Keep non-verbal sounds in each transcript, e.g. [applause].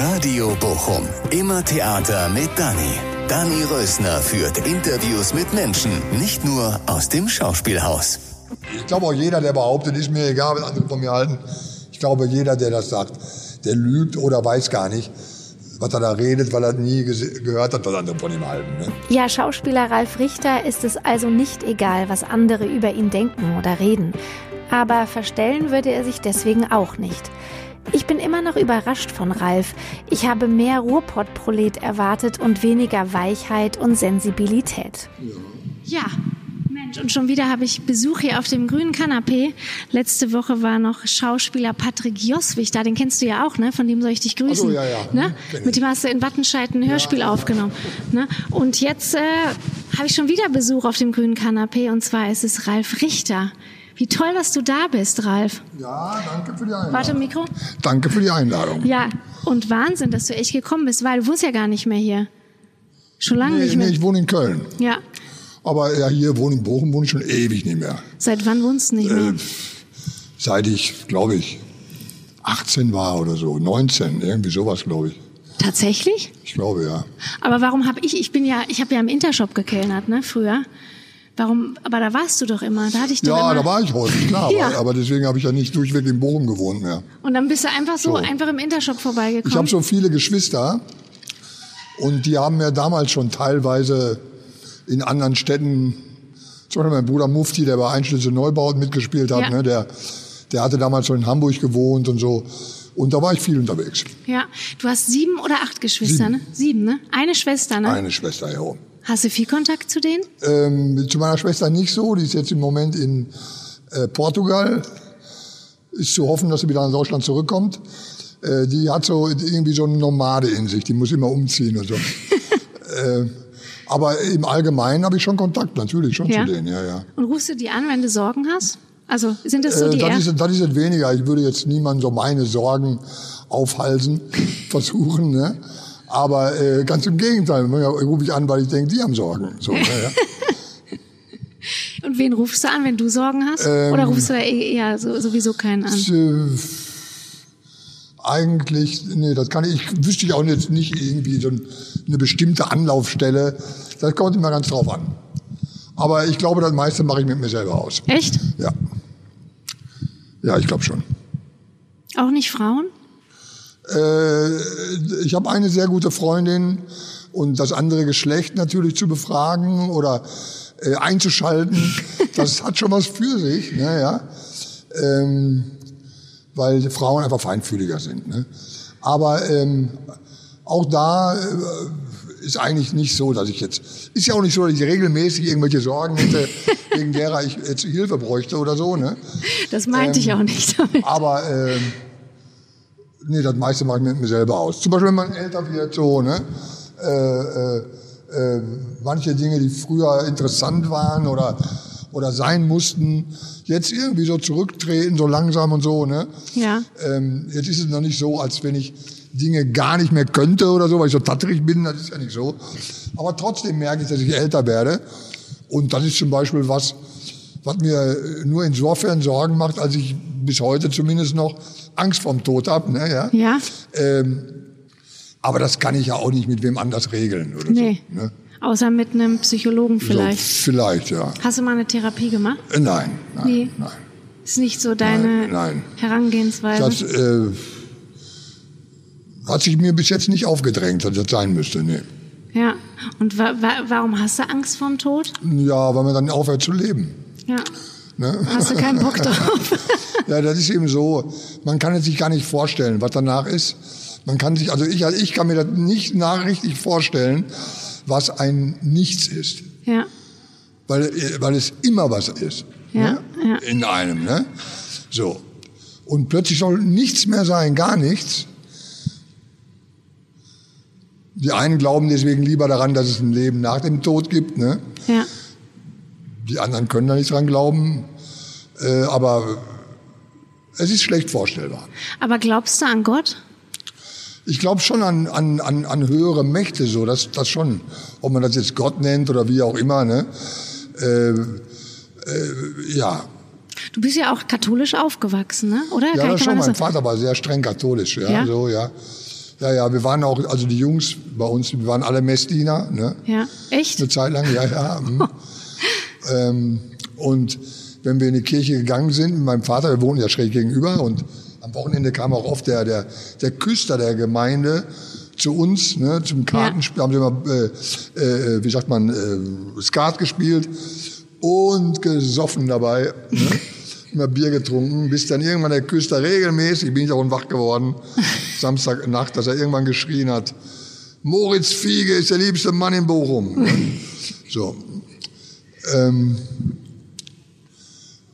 Radio Bochum. Immer Theater mit Dani. Dani Rösner führt Interviews mit Menschen, nicht nur aus dem Schauspielhaus. Ich glaube auch jeder, der behauptet, ist mir egal, was andere von mir halten. Ich glaube, jeder, der das sagt, der lügt oder weiß gar nicht, was er da redet, weil er nie gehört hat, was andere von ihm halten. Ne? Ja, Schauspieler Ralf Richter ist es also nicht egal, was andere über ihn denken oder reden. Aber verstellen würde er sich deswegen auch nicht. Ich bin immer noch überrascht von Ralf. Ich habe mehr Ruhrpott-Prolet erwartet und weniger Weichheit und Sensibilität. Ja. Mensch, und schon wieder habe ich Besuch hier auf dem grünen Kanapee. Letzte Woche war noch Schauspieler Patrick Joswig da, den kennst du ja auch, ne? Von dem soll ich dich grüßen. So, ja, ja. Ne? Mit dem hast du in Wattenscheid ein Hörspiel ja. aufgenommen. Ne? Und jetzt äh, habe ich schon wieder Besuch auf dem grünen Kanapee und zwar ist es Ralf Richter. Wie toll, dass du da bist, Ralf. Ja, danke für die Einladung. Warte, Mikro. Danke für die Einladung. Ja, und Wahnsinn, dass du echt gekommen bist, weil du wohnst ja gar nicht mehr hier. Schon lange nee, nicht mehr. Nee, ich wohne in Köln. Ja. Aber ja, hier wohne in Bochum wohne ich schon ewig nicht mehr. Seit wann wohnst du nicht mehr? Äh, seit ich, glaube ich, 18 war oder so, 19, irgendwie sowas, glaube ich. Tatsächlich? Ich glaube ja. Aber warum habe ich? Ich bin ja, ich habe ja im Intershop gekellnert, ne, früher. Warum? Aber da warst du doch immer. Da hatte ich doch Ja, immer da war ich häufig, klar. [laughs] ja. aber, aber, deswegen habe ich ja nicht durchweg in Bochum gewohnt mehr. Und dann bist du einfach so, so. einfach im Intershop vorbeigekommen. Ich habe so viele Geschwister und die haben mir damals schon teilweise in anderen Städten, zum Beispiel mein Bruder Mufti, der bei Einschlüsse Neubauten mitgespielt hat, ja. ne, der, der hatte damals schon in Hamburg gewohnt und so. Und da war ich viel unterwegs. Ja, du hast sieben oder acht Geschwister, sieben. ne? Sieben, ne? Eine Schwester, ne? Eine Schwester, ja. Hast du viel Kontakt zu denen? Ähm, zu meiner Schwester nicht so. Die ist jetzt im Moment in äh, Portugal. Ist zu hoffen, dass sie wieder nach Deutschland zurückkommt. Äh, die hat so irgendwie so eine Nomade in sich. Die muss immer umziehen und so. [laughs] äh, aber im Allgemeinen habe ich schon Kontakt, natürlich schon ja. zu denen, ja, ja. Und rufst du die an, wenn du Sorgen hast? Also sind das so äh, die das, ist, das ist weniger. Ich würde jetzt niemandem so meine Sorgen aufhalsen [laughs] versuchen. Ne? Aber äh, ganz im Gegenteil, rufe ich an, weil ich denke, die haben Sorgen. So, ja, ja. [laughs] Und wen rufst du an, wenn du Sorgen hast? Ähm, Oder rufst du eh, eher sowieso keinen an? Äh, eigentlich, nee, das kann ich, wüsste ich auch jetzt nicht irgendwie so eine bestimmte Anlaufstelle. Das kommt immer ganz drauf an. Aber ich glaube, das meiste mache ich mit mir selber aus. Echt? Ja. Ja, ich glaube schon. Auch nicht Frauen? Äh, ich habe eine sehr gute Freundin und das andere Geschlecht natürlich zu befragen oder äh, einzuschalten, [laughs] das hat schon was für sich, ne, ja. Ähm, weil Frauen einfach feinfühliger sind. Ne? Aber ähm, auch da äh, ist eigentlich nicht so, dass ich jetzt, ist ja auch nicht so, dass ich regelmäßig irgendwelche Sorgen hätte, [laughs] wegen derer ich jetzt Hilfe bräuchte oder so. Ne? Das meinte ähm, ich auch nicht damit. Aber ähm, nee, das meiste mache ich mit mir selber aus. Zum Beispiel, wenn man älter wird, so, ne? Äh, äh, äh, manche Dinge, die früher interessant waren oder, oder sein mussten, jetzt irgendwie so zurücktreten, so langsam und so, ne? Ja. Ähm, jetzt ist es noch nicht so, als wenn ich Dinge gar nicht mehr könnte oder so, weil ich so tatterig bin, das ist ja nicht so. Aber trotzdem merke ich, dass ich älter werde. Und das ist zum Beispiel was, was mir nur insofern Sorgen macht, als ich bis heute zumindest noch Angst vorm Tod habe. Ne, ja. ja. Ähm, aber das kann ich ja auch nicht mit wem anders regeln oder nee. so. Ne? Außer mit einem Psychologen vielleicht. So, vielleicht, ja. Hast du mal eine Therapie gemacht? Äh, nein, nein, nee. nein. Ist nicht so deine nein, nein. Herangehensweise? Das äh, hat sich mir bis jetzt nicht aufgedrängt, dass das sein müsste, nee. Ja, und wa wa warum hast du Angst vorm Tod? Ja, weil man dann aufhört zu leben. Ja. Ne? Hast du keinen Bock drauf? [laughs] ja, das ist eben so. Man kann es sich gar nicht vorstellen, was danach ist. Man kann sich, also ich, also ich kann mir das nicht nachrichtig vorstellen, was ein Nichts ist. Ja. Weil, weil es immer was ist. Ja, ne? ja. In einem, ne? So. Und plötzlich soll nichts mehr sein, gar nichts. Die einen glauben deswegen lieber daran, dass es ein Leben nach dem Tod gibt, ne? Ja. Die anderen können da nicht dran glauben. Äh, aber es ist schlecht vorstellbar. Aber glaubst du an Gott? Ich glaube schon an, an, an, an höhere Mächte, so das, das schon. Ob man das jetzt Gott nennt oder wie auch immer, ne? Äh, äh, ja. Du bist ja auch katholisch aufgewachsen, ne? Oder? Ja, das schon. Mein Vater war sehr streng katholisch, ja, ja? so, ja. Ja, ja, wir waren auch, also die Jungs bei uns, wir waren alle Messdiener, ne? Ja, echt? Eine Zeit lang, ja, ja. [laughs] hm. ähm, und wenn wir in die Kirche gegangen sind mit meinem Vater, wir wohnen ja schräg gegenüber und am Wochenende kam auch oft der, der, der Küster der Gemeinde zu uns, ne, zum Kartenspiel, haben sie immer, äh, äh, wie sagt man, äh, Skat gespielt und gesoffen dabei. Ne? [laughs] immer Bier getrunken, bis dann irgendwann der Küster regelmäßig, bin ich auch wach geworden, Samstagnacht, dass er irgendwann geschrien hat, Moritz Fiege ist der liebste Mann in Bochum. [laughs] so. Ähm,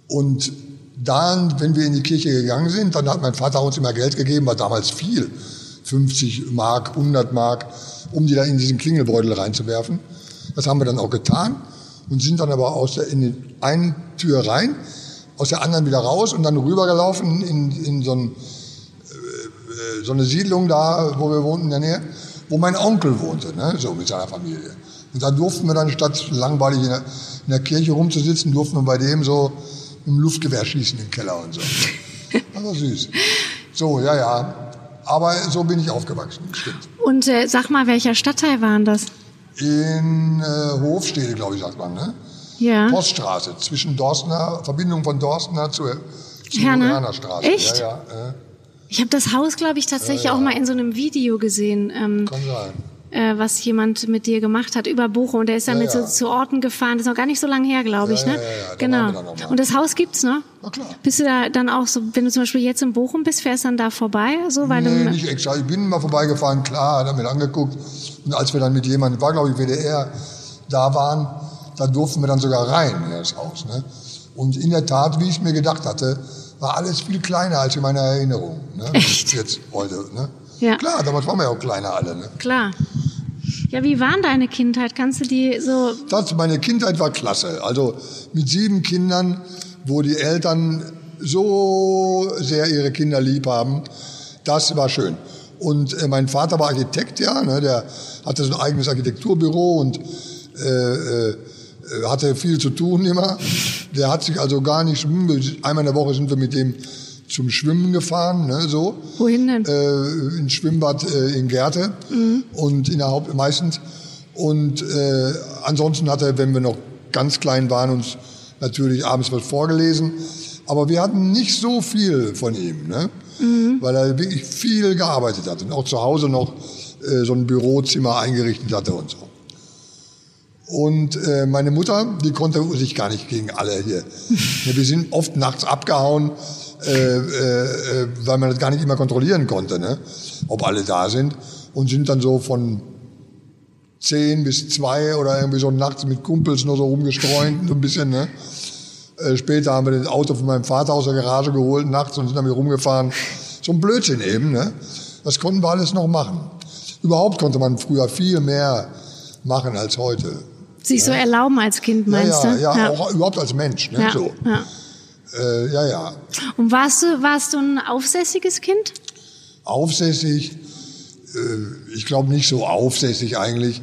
und dann, wenn wir in die Kirche gegangen sind, dann hat mein Vater uns immer Geld gegeben, war damals viel. 50 Mark, 100 Mark, um die da in diesen Klingelbeutel reinzuwerfen. Das haben wir dann auch getan und sind dann aber aus der, in die einen Tür rein, aus der anderen wieder raus und dann rübergelaufen in, in so, ein, äh, so eine Siedlung da, wo wir wohnten in der Nähe, wo mein Onkel wohnte, ne, so mit seiner Familie. Und da durften wir dann statt langweilig in der, in der Kirche rumzusitzen, durften wir bei dem so im Luftgewehr schießen im Keller und so. [laughs] Das war süß. So, ja, ja. Aber so bin ich aufgewachsen, stimmt. Und äh, sag mal, welcher Stadtteil waren das? In äh, Hofstede, glaube ich, sagt man, ne? Ja. Poststraße, zwischen Dorstner, Verbindung von Dorstner zur, zur Herne? Herner Straße. Echt? Ja, ja, äh, Ich habe das Haus, glaube ich, tatsächlich Ja, ja. auch mal in so einem Video gesehen, ähm, kann sein. Äh, was jemand mit dir gemacht hat über Bochum. Und der ist dann Ja, mit ja. so zu Orten gefahren. Das ist noch gar nicht so lange her, glaube ich, Ja, ne? Genau. Und das Haus gibt's noch? Na klar. Bist du da dann auch so, wenn du zum Beispiel jetzt in Bochum bist, fährst dann da vorbei? So, weil Nee, du, nicht extra. Ich bin mal vorbeigefahren, klar, hat er mir angeguckt. Und als wir dann mit jemandem, war glaube ich WDR, da waren, da durften wir dann sogar rein in das Haus. Ne? Und in der Tat, wie ich mir gedacht hatte, war alles viel kleiner als in meiner Erinnerung. Ne? Echt? Jetzt heute. Ne? Ja. Klar, damals waren wir ja auch kleiner alle. Ne? klar. Ja, wie waren deine Kindheit? Kannst du die so, Das, meine Kindheit war klasse. Also mit sieben Kindern, wo die Eltern so sehr ihre Kinder lieb haben, das war schön. Und äh, mein Vater war Architekt, ja, ne, der hatte so ein eigenes Architekturbüro und äh, äh, hatte viel zu tun immer. Der hat sich also gar nicht, einmal in der Woche sind wir mit dem zum Schwimmen gefahren, ne, so wohin denn? äh, ins Schwimmbad äh, in Gärte und in der Haupt meistens. Und äh, ansonsten hat er, wenn wir noch ganz klein waren, uns natürlich abends was vorgelesen. Aber wir hatten nicht so viel von ihm, ne? weil er wirklich viel gearbeitet hat und auch zu Hause noch äh, so ein Bürozimmer eingerichtet hatte und so. Und äh, meine Mutter, die konnte sich gar nicht gegen alle hier. [laughs] Wir sind oft nachts abgehauen, äh, äh, äh, weil man das gar nicht immer kontrollieren konnte, ne? ob alle da sind. Und sind dann so von zehn bis zwei oder irgendwie so nachts mit Kumpels nur so rumgestreunt, so ein bisschen. Ne? Äh, später haben wir das Auto von meinem Vater aus der Garage geholt nachts und sind damit rumgefahren. So ein Blödsinn eben. Ne? Das konnten wir alles noch machen. Überhaupt konnte man früher viel mehr machen als heute. sich so erlauben als Kind, meinst ja, du? ja, ja, auch überhaupt als Mensch. Ne? ja. So. ja. Äh, ja, ja. Und warst du, warst du ein aufsässiges Kind? Aufsässig, äh, ich glaube nicht so aufsässig eigentlich.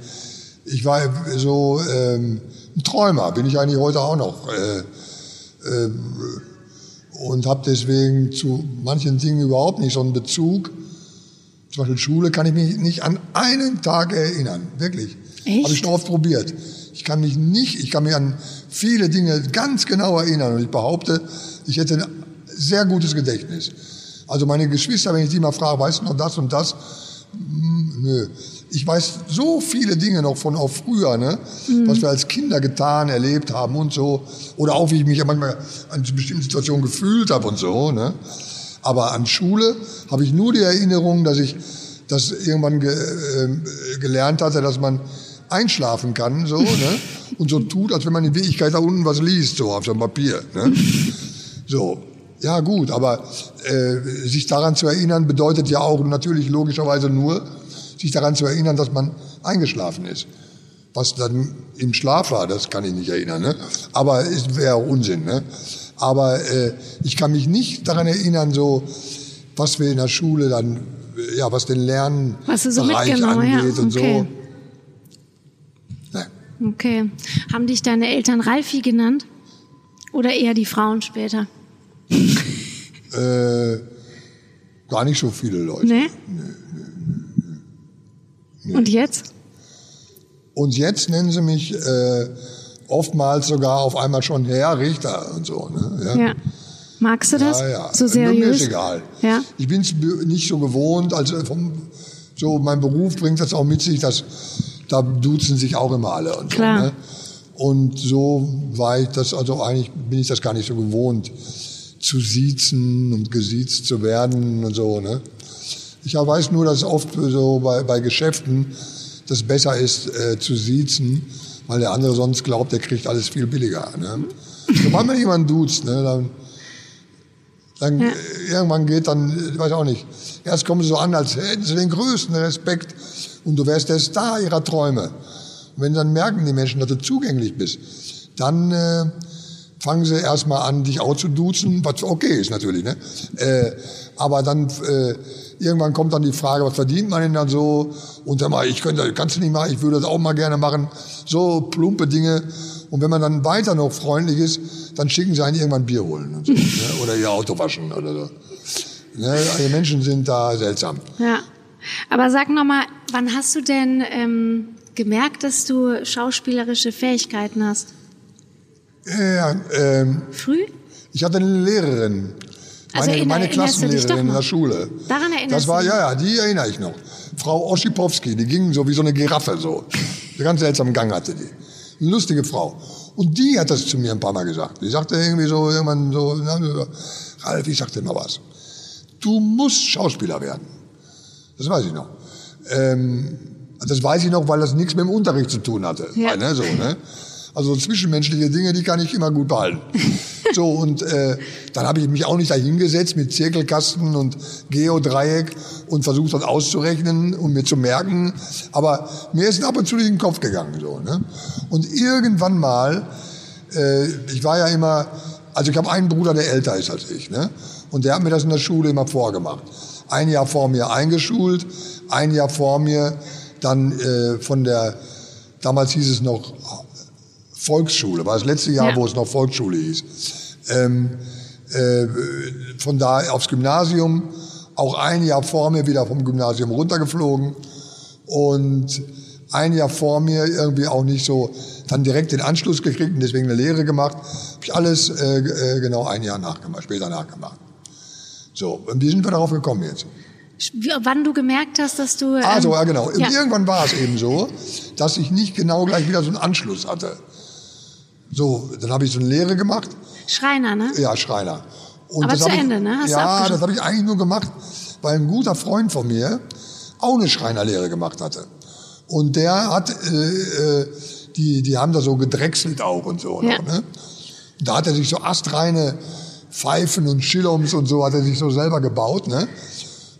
Ich war so ähm, ein Träumer, bin ich eigentlich heute auch noch. Äh, äh, und habe deswegen zu manchen Dingen überhaupt nicht so einen Bezug. Zum Beispiel Schule kann ich mich nicht an einen Tag erinnern, wirklich. Habe ich schon oft probiert. Ich kann mich nicht, ich kann mich an viele Dinge ganz genau erinnern und ich behaupte, ich hätte ein sehr gutes Gedächtnis. Also meine Geschwister, wenn ich die mal frage, weißt du noch das und das? Hm, Nö. Ich weiß so viele Dinge noch von auch früher, ne? was wir als Kinder getan, erlebt haben und so. Oder auch, wie ich mich manchmal an bestimmten Situationen gefühlt habe und so. Ne? Aber an Schule habe ich nur die Erinnerung, dass ich das irgendwann ge, äh, gelernt hatte, dass man einschlafen kann so, [laughs] ne? Und so tut, als wenn man in Wirklichkeit da unten was liest, so auf so einem Papier. Ne? [laughs] So, ja gut, aber äh, sich daran zu erinnern bedeutet ja auch natürlich logischerweise nur, sich daran zu erinnern, dass man eingeschlafen ist. Was dann im Schlaf war, das kann ich nicht erinnern. Ne? Aber es wäre auch Unsinn. Ne? Aber äh, ich kann mich nicht daran erinnern, so was wir in der Schule dann, äh, ja, was den du so mitgenommen, ja, angeht und okay. so. Okay. Haben dich deine Eltern Ralfi genannt? Oder eher die Frauen später? [laughs] Äh, gar nicht so viele Leute. Ne? Und jetzt? Und jetzt nennen sie mich äh, oftmals sogar auf einmal schon Herr Richter und so. Ne? Ja. Magst du das? Ja, ja. So Nur Mir seriös? ist egal. Ja. Ich bin es nicht so gewohnt, also vom, so mein Beruf bringt das auch mit sich, dass da duzen sich auch immer alle und Klar. so. Ne? Und so war ich das, also eigentlich bin ich das gar nicht so gewohnt, zu siezen und gesiezt zu werden und so. Ne? Ich weiß nur, dass oft so bei, bei Geschäften das besser ist, äh, zu siezen, weil der andere sonst glaubt, der kriegt alles viel billiger. Ne? Sobald man jemanden duzt, ne, dann dann Ja. irgendwann geht dann, ich weiß auch nicht, erst kommen sie so an, als hätten sie den größten Respekt und du wärst der Star ihrer Träume. Und wenn dann merken die Menschen, dass du zugänglich bist, dann äh, fangen sie erstmal an, dich auch zu duzen, was okay ist natürlich, ne? Äh, aber dann äh, irgendwann kommt dann die Frage, was verdient man denn dann so? Und sag mal, ich könnte, kannst du nicht machen, ich würde das auch mal gerne machen. So plumpe Dinge. Und wenn man dann weiter noch freundlich ist, dann schicken sie einen irgendwann Bier holen so, [laughs] ne? oder ihr Auto waschen oder so. Ne? Die Menschen sind da seltsam. Ja. Aber sag noch mal, wann hast du denn ähm, gemerkt, dass du schauspielerische Fähigkeiten hast? Ja, ähm, Früh? ich hatte eine Lehrerin, Also meine, in- meine Klassenlehrerin in der Schule. Daran erinnerst Das war, du ja, ja, die erinnere ich noch. Frau Oschipowski, die ging so wie so eine Giraffe so. Einen ganz seltsamen Gang hatte die. Eine lustige Frau. Und die hat das zu mir ein paar Mal gesagt. Die sagte irgendwie so, irgendwann so, Ralf, ich sagte mal was. Du musst Schauspieler werden. Das weiß ich noch. Ähm, das weiß ich noch, weil das nichts mit dem Unterricht zu tun hatte. Ja. Weil, ne, so, ne? Also zwischenmenschliche Dinge, die kann ich immer gut behalten. [laughs] So, und äh, dann habe ich mich auch nicht dahingesetzt mit Zirkelkasten und Geodreieck und versucht das auszurechnen und mir zu merken. Aber mir ist ab und zu durch den Kopf gegangen. So, ne? Und irgendwann mal, äh, ich war ja immer, also ich habe einen Bruder, der älter ist als ich. Ne? Und der hat mir das in der Schule immer vorgemacht. Ein Jahr vor mir eingeschult, ein Jahr vor mir dann äh, von der, damals hieß es noch Volksschule, war das letzte Jahr, Ja. wo es noch Volksschule hieß. Ähm, äh, von da aufs Gymnasium, auch ein Jahr vor mir wieder vom Gymnasium runtergeflogen und ein Jahr vor mir irgendwie auch nicht so dann direkt den Anschluss gekriegt und deswegen eine Lehre gemacht. Habe ich alles äh, äh, genau ein Jahr nachgemacht, später nachgemacht. So, und wie sind wir darauf gekommen jetzt? Wann du gemerkt hast, dass du. Ähm, Ah, so, ja, genau. Ja. irgendwann war es eben so, dass ich nicht genau gleich wieder so einen Anschluss hatte. So, dann habe ich so eine Lehre gemacht. Schreiner, ne? Ja, Schreiner. Und Aber das zu hab ich, Ende, ne? Hast ja, das habe ich eigentlich nur gemacht, weil ein guter Freund von mir auch eine Schreinerlehre gemacht hatte. Und der hat, äh, äh, die, die haben da so gedrechselt auch und so. Ja. Noch, ne? Da hat er sich so astreine Pfeifen und Schillums und so hat er sich so selber gebaut. Ne?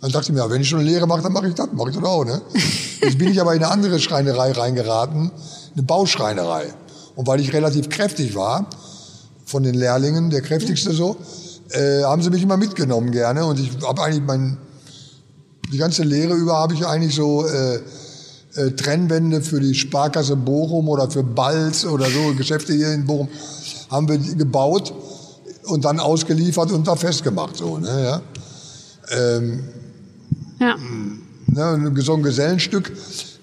Dann dachte ich mir, ja, wenn ich schon eine Lehre mache, dann mache ich das, mache ich das auch. Ne? [laughs] Jetzt bin ich aber in eine andere Schreinerei reingeraten, eine Bauschreinerei. Und weil ich relativ kräftig war, von den Lehrlingen, der kräftigste so, äh, haben sie mich immer mitgenommen gerne. Und ich habe eigentlich mein, die ganze Lehre über habe ich eigentlich so äh, äh, Trennwände für die Sparkasse Bochum oder für Balz oder so Geschäfte hier in Bochum haben wir gebaut und dann ausgeliefert und da festgemacht so ne ja ähm, Ja. ne, so ein Gesellenstück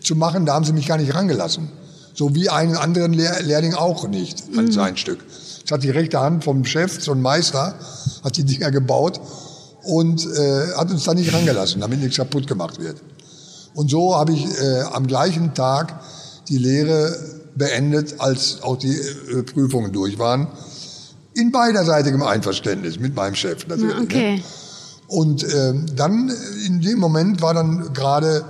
zu machen, da haben sie mich gar nicht rangelassen. So wie einen anderen Lehr Lehrling auch nicht an sein Stück. Das hat die rechte Hand vom Chef, so ein Meister, hat die Dinger gebaut und äh, hat uns da nicht rangelassen, damit nichts kaputt gemacht wird. Und so habe ich äh, am gleichen Tag die Lehre beendet, als auch die äh, Prüfungen durch waren. In beiderseitigem Einverständnis mit meinem Chef natürlich. Ne? okay. Und ähm, dann äh, in dem Moment war dann gerade,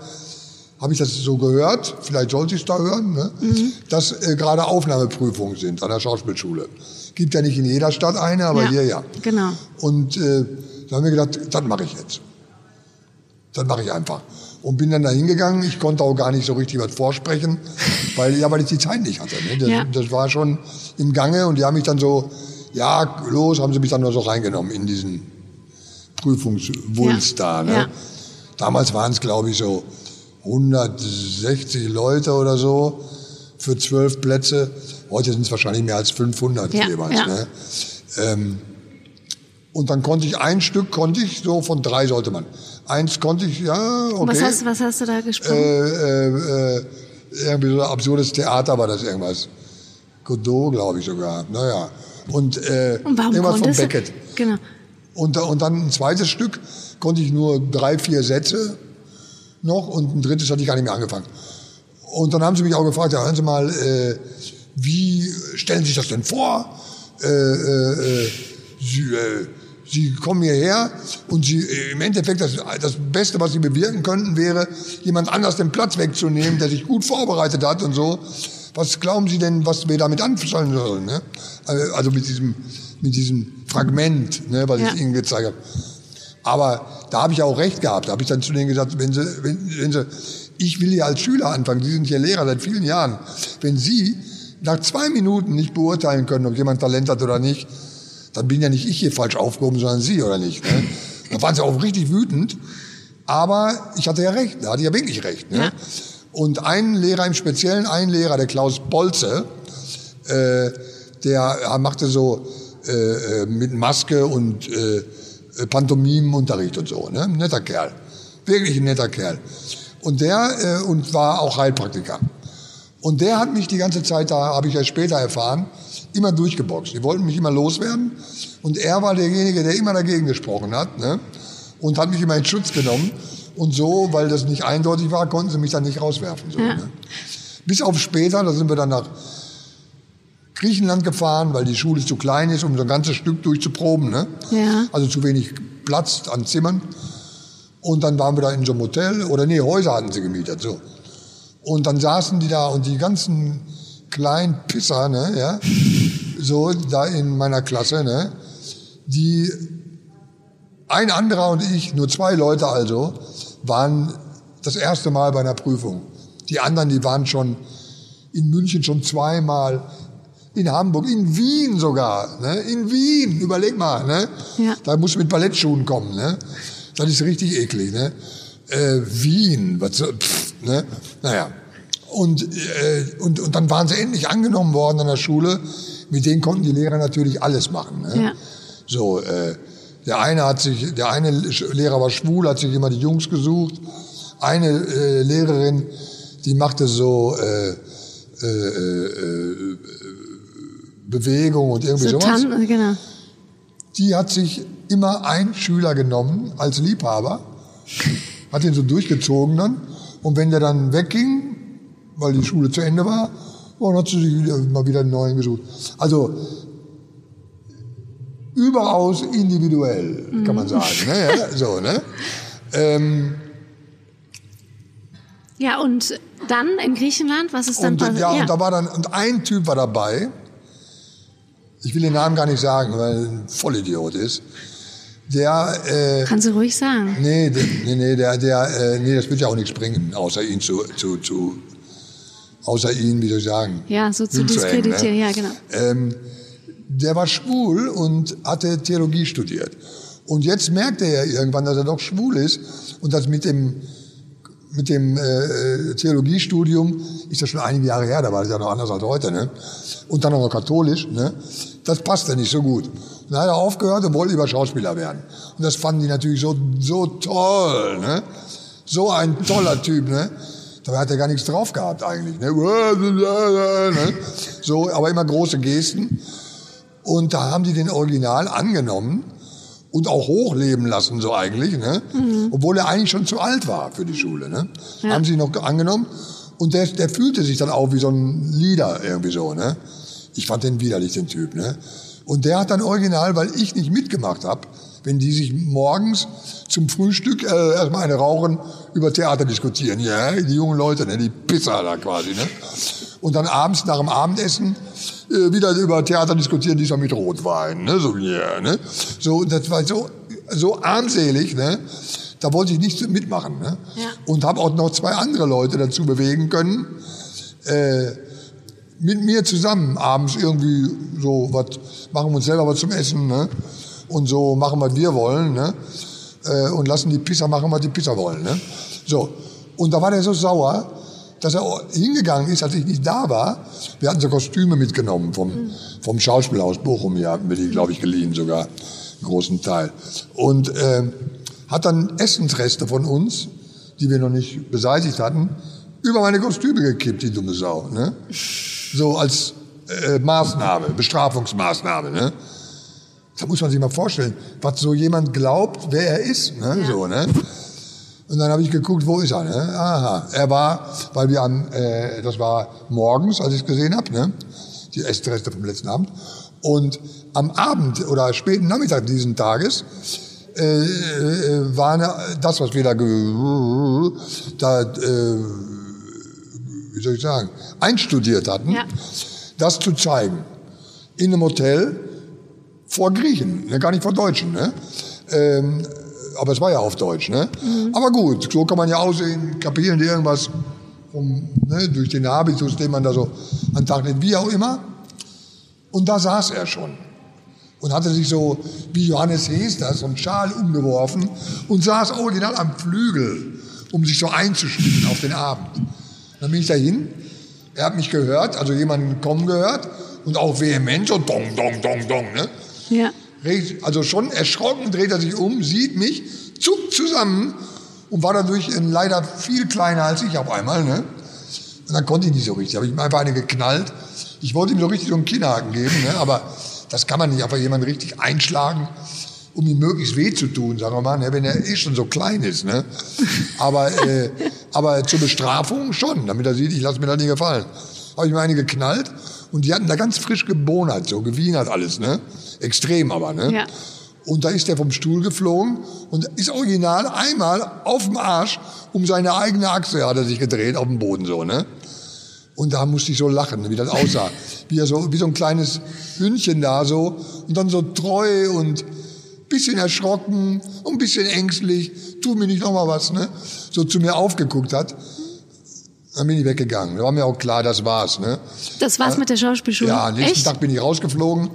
habe ich das so gehört, vielleicht sollte ich es da hören, ne? dass äh, gerade Aufnahmeprüfungen sind an der Schauspielschule. Gibt ja nicht in jeder Stadt eine, aber Ja, hier ja. genau. Und äh, da haben wir gedacht, das mache ich jetzt. Das mache ich einfach. Und bin dann da hingegangen. Ich konnte auch gar nicht so richtig was vorsprechen, [laughs] weil, ja, weil ich die Zeit nicht hatte. Ne? Das, Ja. das war schon im Gange und die haben mich dann so, ja, los, haben sie mich dann nur so reingenommen in diesen Prüfungswulst Ja. da. Ne? Ja. Damals waren es, glaube ich, so 160 Leute oder so für zwölf Plätze. Heute sind es wahrscheinlich mehr als 500 Ja, jeweils. ja. Ne? Ähm, und dann konnte ich ein Stück, konnte ich so von drei sollte man. Eins konnte ich, ja, okay. Was hast, was hast du da gesprochen? Äh, äh, äh, irgendwie so ein absurdes Theater war das irgendwas. Godot, glaube ich sogar. Naja. Und, äh, Und warum irgendwas von konntest du- Beckett. Genau. Und, und dann ein zweites Stück konnte ich nur drei, vier Sätze noch und ein drittes hatte ich gar nicht mehr angefangen. Und dann haben sie mich auch gefragt, ja, hören Sie mal, äh, wie stellen Sie sich das denn vor? Äh, äh, äh, Sie, äh, Sie kommen hierher und Sie, äh, im Endeffekt, das, das Beste, was Sie bewirken könnten, wäre, jemand anders den Platz wegzunehmen, der sich gut vorbereitet hat und so. Was glauben Sie denn, was wir damit anfangen sollen? Ne? Also also mit diesem, mit diesem Fragment, ne, was Ja. ich Ihnen gezeigt habe. Aber da habe ich auch recht gehabt. Da habe ich dann zu denen gesagt, wenn Sie, wenn, wenn Sie, ich will ja als Schüler anfangen, Sie sind ja Lehrer seit vielen Jahren. Wenn Sie nach zwei Minuten nicht beurteilen können, ob jemand Talent hat oder nicht, dann bin ja nicht ich hier falsch aufgehoben, sondern Sie oder nicht. Ne? Da waren sie auch richtig wütend. Aber ich hatte ja recht, da hatte ich ja wirklich recht. Ne? Ja. Und ein Lehrer im Speziellen, ein Lehrer, der Klaus Bolze, äh, der machte so äh, äh, mit Maske und äh, äh, Pantomimenunterricht und so. Ne? Ein netter Kerl. Wirklich ein netter Kerl. Und der äh, und war auch Heilpraktiker. Und der hat mich die ganze Zeit, da habe ich ja später erfahren, immer durchgeboxt. Die wollten mich immer loswerden. Und er war derjenige, der immer dagegen gesprochen hat. Ne? Und hat mich immer in Schutz genommen. Und so, weil das nicht eindeutig war, konnten sie mich dann nicht rauswerfen. So, Ja. ne? Bis auf später, da sind wir dann nach Griechenland gefahren, weil die Schule zu klein ist, um so ein ganzes Stück durchzuproben. Ne? Ja. Also zu wenig Platz an Zimmern. Und dann waren wir da in so einem Hotel, oder nee, Häuser hatten sie gemietet, so. Und dann saßen die da und die ganzen kleinen Pisser, ne, ja, so da in meiner Klasse, ne, die, ein anderer und ich, nur zwei Leute also, waren das erste Mal bei einer Prüfung. Die anderen, die waren schon in München schon zweimal, in Hamburg, in Wien sogar, ne? in Wien, überleg mal, ne? Ja. da musst du mit Ballettschuhen kommen, ne? das ist richtig eklig, ne? Äh, Wien, was, pff, ne? naja. Und, äh, und, und dann waren sie endlich angenommen worden an der Schule, mit denen konnten die Lehrer natürlich alles machen. Ne? Ja. So, äh, der eine hat sich, der eine Lehrer war schwul, hat sich immer die Jungs gesucht. Eine äh, Lehrerin, die machte so äh, äh, äh, Bewegung und irgendwie So sowas. Tan genau. Die hat sich immer einen Schüler genommen als Liebhaber, hat ihn so durchgezogen dann. Und wenn der dann wegging, weil die Schule zu Ende war, dann hat sie sich wieder, mal wieder einen neuen gesucht. Also überaus individuell, kann man sagen. Ne? Ja, so, ne? [laughs] Ähm, Ja, und dann in Griechenland, was ist dann passiert? ja, und da war dann, und ein Typ war dabei, ich will den Namen gar nicht sagen, weil er ein Vollidiot ist, der, äh, Kannst du ruhig sagen. nee, der, nee, nee, der, der, äh, nee, das wird ja auch nichts bringen, außer ihn zu, zu, zu, außer ihn, wie soll ich sagen? Ja, so zu hinzuhängen, diskreditieren, ne? ja, genau. Ähm, der war schwul und hatte Theologie studiert. Und jetzt merkte er irgendwann, dass er doch schwul ist und das mit dem mit dem äh, Theologiestudium ist das schon einige Jahre her, da war das ja noch anders als heute, ne? Und dann noch katholisch, ne? Das passte nicht so gut. Dann hat er aufgehört und wollte lieber Schauspieler werden. Und das fanden die natürlich so so toll, ne? So ein toller Typ, ne? Dabei hat er gar nichts drauf gehabt eigentlich, ne? [laughs] So, aber immer große Gesten. Und da haben die den Original angenommen und auch hochleben lassen, so eigentlich, ne? Obwohl er eigentlich schon zu alt war für die Schule, ne? Haben sie noch angenommen. Und der, der fühlte sich dann auch wie so ein Leader irgendwie so, ne? Ich fand den widerlich, den Typ, ne? Und der hat dann original, weil ich nicht mitgemacht habe, wenn die sich morgens zum Frühstück äh, erstmal eine rauchen, über Theater diskutieren. Ja, die jungen Leute, ne, die Pisser da quasi. Ne? Und dann abends nach dem Abendessen äh, wieder über Theater diskutieren, diesmal mit Rotwein. Ne? So, ja, ne? so, das war so, so armselig. Ne? Da wollte ich nicht mitmachen. Ne? Ja. Und habe auch noch zwei andere Leute dazu bewegen können, äh, mit mir zusammen abends irgendwie so was machen wir uns selber was zum Essen ne? und so machen was wir wollen ne? äh, und lassen die Pisser machen was die Pisser wollen ne? so und da war der so sauer dass er hingegangen ist als ich nicht da war wir hatten so Kostüme mitgenommen vom vom Schauspielhaus Bochum hier hatten wir die glaube ich geliehen sogar einen großen Teil und äh, hat dann Essensreste von uns, die wir noch nicht beseitigt hatten, über meine Kostüme gekippt, die dumme Sau. Ne? So als äh, Maßnahme, Bestrafungsmaßnahme. Ne? Da muss man sich mal vorstellen, was so jemand glaubt, wer er ist. Ne? So, ne? Und dann habe ich geguckt, wo ist er? Ne? Aha, er war, weil wir am, äh, das war morgens, als ich es gesehen habe, ne? die Estreste vom letzten Abend. Und am Abend oder späten Nachmittag diesen Tages äh, äh, war ne, das, was wir da, da äh, wie soll ich sagen, einstudiert hatten, Ja. das zu zeigen. In einem Hotel vor Griechen, ne, gar nicht vor Deutschen. Ne? Ähm, aber es war ja auf Deutsch. Ne? Aber gut, so kann man ja aussehen, kapieren die irgendwas vom, ne, durch den Habitus, den man da so an Tag nimmt, wie auch immer. Und da saß er schon und hatte sich so, wie Johannes Hester, so einen Schal umgeworfen und saß original am Flügel, um sich so einzustimmen auf den Abend. Dann bin ich dahin, er hat mich gehört, also jemanden kommen gehört und auch vehement, so dong, dong, dong, dong, ne? Ja. Also schon erschrocken dreht er sich um, sieht mich, zuckt zusammen und war dadurch leider viel kleiner als ich auf einmal. Ne? Und dann konnte ich nicht so richtig. Habe ich ihm einfach eine geknallt. Ich wollte ihm so richtig so einen Kinnhaken geben, ne? aber das kann man nicht einfach jemanden richtig einschlagen, um ihm möglichst weh zu tun, sagen wir mal, ne? wenn er eh schon so klein ist. Ne? Aber, äh, aber zur Bestrafung schon, damit er sieht, ich lasse mir das nicht gefallen. Habe ich mir eine geknallt und die hatten da ganz frisch gebonert, so gewienert alles, ne? Extrem aber, ne? Ja. Und da ist er vom Stuhl geflogen und ist original einmal auf dem Arsch um seine eigene Achse hat er sich gedreht auf dem Boden so, ne? Und da musste ich so lachen, wie das aussah. [laughs] Wie er so, wie so ein kleines Hündchen da so und dann so treu und bisschen erschrocken und ein bisschen ängstlich, tu mir nicht noch mal was, ne? So zu mir aufgeguckt hat. Dann bin ich weggegangen. Da war mir auch klar, das war's, ne? Das war's mit der Schauspielschule? Ja, am nächsten Echt? Tag bin ich rausgeflogen,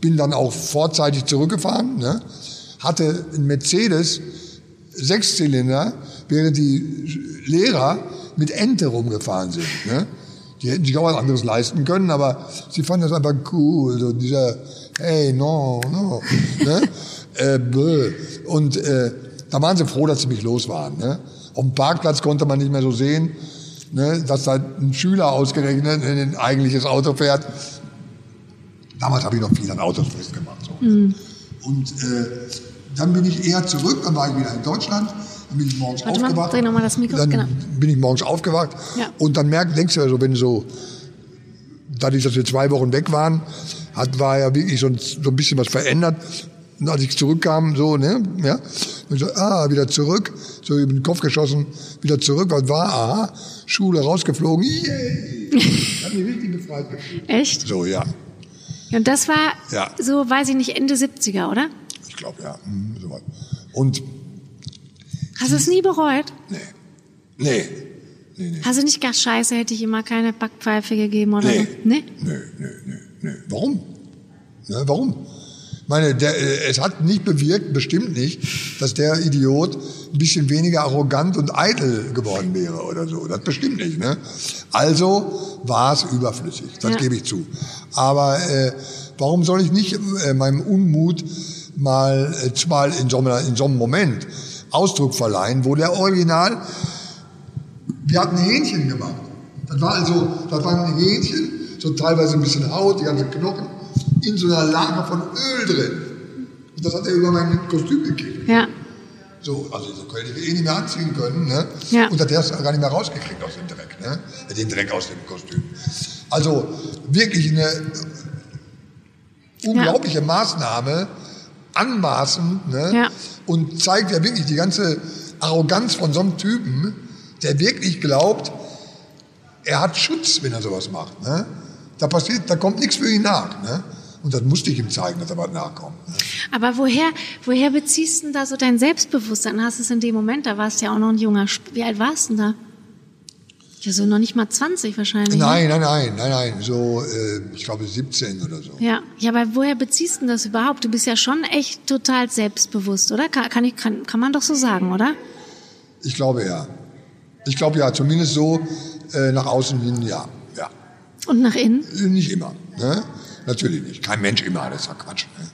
bin dann auch vorzeitig zurückgefahren, ne? hatte einen Mercedes Sechszylinder, während die Lehrer mit Ente rumgefahren sind. Ne? Die hätten sich auch was anderes leisten können, aber sie fanden das einfach cool, so dieser hey, no, no. Ne? [laughs] äh, bäh. Und äh, da waren sie froh, dass sie mich los waren. Ne? Auf dem Parkplatz konnte man nicht mehr so sehen, ne, dass da ein Schüler ausgerechnet in ein eigentliches Auto fährt. Damals habe ich noch viel an Autos festgemacht. So. Und äh, dann bin ich eher zurück, dann war ich wieder in Deutschland, dann bin ich morgens Warte mal, aufgewacht. dreh noch mal das Mikro, dann genau. bin ich morgens aufgewacht Ja. und dann merkst, denkst du ja so, wenn so, dadurch, dass wir zwei Wochen weg waren, hat, war ja wirklich so ein, so ein bisschen was verändert. Und als ich zurückkam, so, ne, ja, und ich so, ah, wieder zurück, so über den Kopf geschossen, wieder zurück, was war, aha, Schule rausgeflogen, yay! [laughs] Hat mich richtig befreit. Echt? So, ja, Und das war Ja. so, weiß ich nicht, Ende 70er, oder? ich glaube, ja, hm, so. Und, Hast du es nie bereut? nee, nee, nee, nee. Hast du nicht gedacht, scheiße, hätte ich immer keine Backpfeife gegeben oder Nee. so? Nee? Nö, nö, nö, nö. Warum? Ne, warum? Ich meine, der, äh, es hat nicht bewirkt, bestimmt nicht, dass der Idiot ein bisschen weniger arrogant und eitel geworden wäre oder so. Das bestimmt nicht. Ne? Also war es überflüssig, das Ja. gebe ich zu. Aber äh, warum soll ich nicht äh, meinem Unmut mal, äh, mal in, so, in so einem Moment Ausdruck verleihen, wo der Original wir hatten Hähnchen gemacht. Das war also, das war ein Hähnchen, so teilweise ein bisschen Haut, die ganzen Knochen, in so einer Lage von Öl drin. Und das hat er über mein Kostüm gekriegt. Ja. So, also so könnte ich eh nicht mehr anziehen können. Ne? Ja. Und hat er es gar nicht mehr rausgekriegt aus dem Dreck. Ne? Den Dreck aus dem Kostüm. Also wirklich eine unglaubliche Maßnahme, anmaßend ne? Ja. und zeigt ja wirklich die ganze Arroganz von so einem Typen, der wirklich glaubt, er hat Schutz, wenn er sowas macht. Ne? Da passiert, da kommt nichts für ihn nach. Ne? Und das musste ich ihm zeigen, dass er was nachkommt. Aber woher, woher beziehst du denn da so dein Selbstbewusstsein? Hast du es in dem Moment, da warst du ja auch noch ein junger, Sp- wie alt warst du denn da? Ja, so noch nicht mal 20 wahrscheinlich. ne? Nein, nein, nein, nein, nein, so, äh, ich glaube 17 oder so. Ja, ja, aber woher beziehst du denn das überhaupt? Du bist ja schon echt total selbstbewusst, oder? Kann, kann, ich, kann, kann man doch so sagen, oder? Ich glaube ja. Ich glaube ja, zumindest so äh, nach außen hin, ja. ja. Und nach innen? Äh, Nicht immer. Ne? Natürlich nicht. Kein Mensch immer, das ist ja Quatsch. Ne?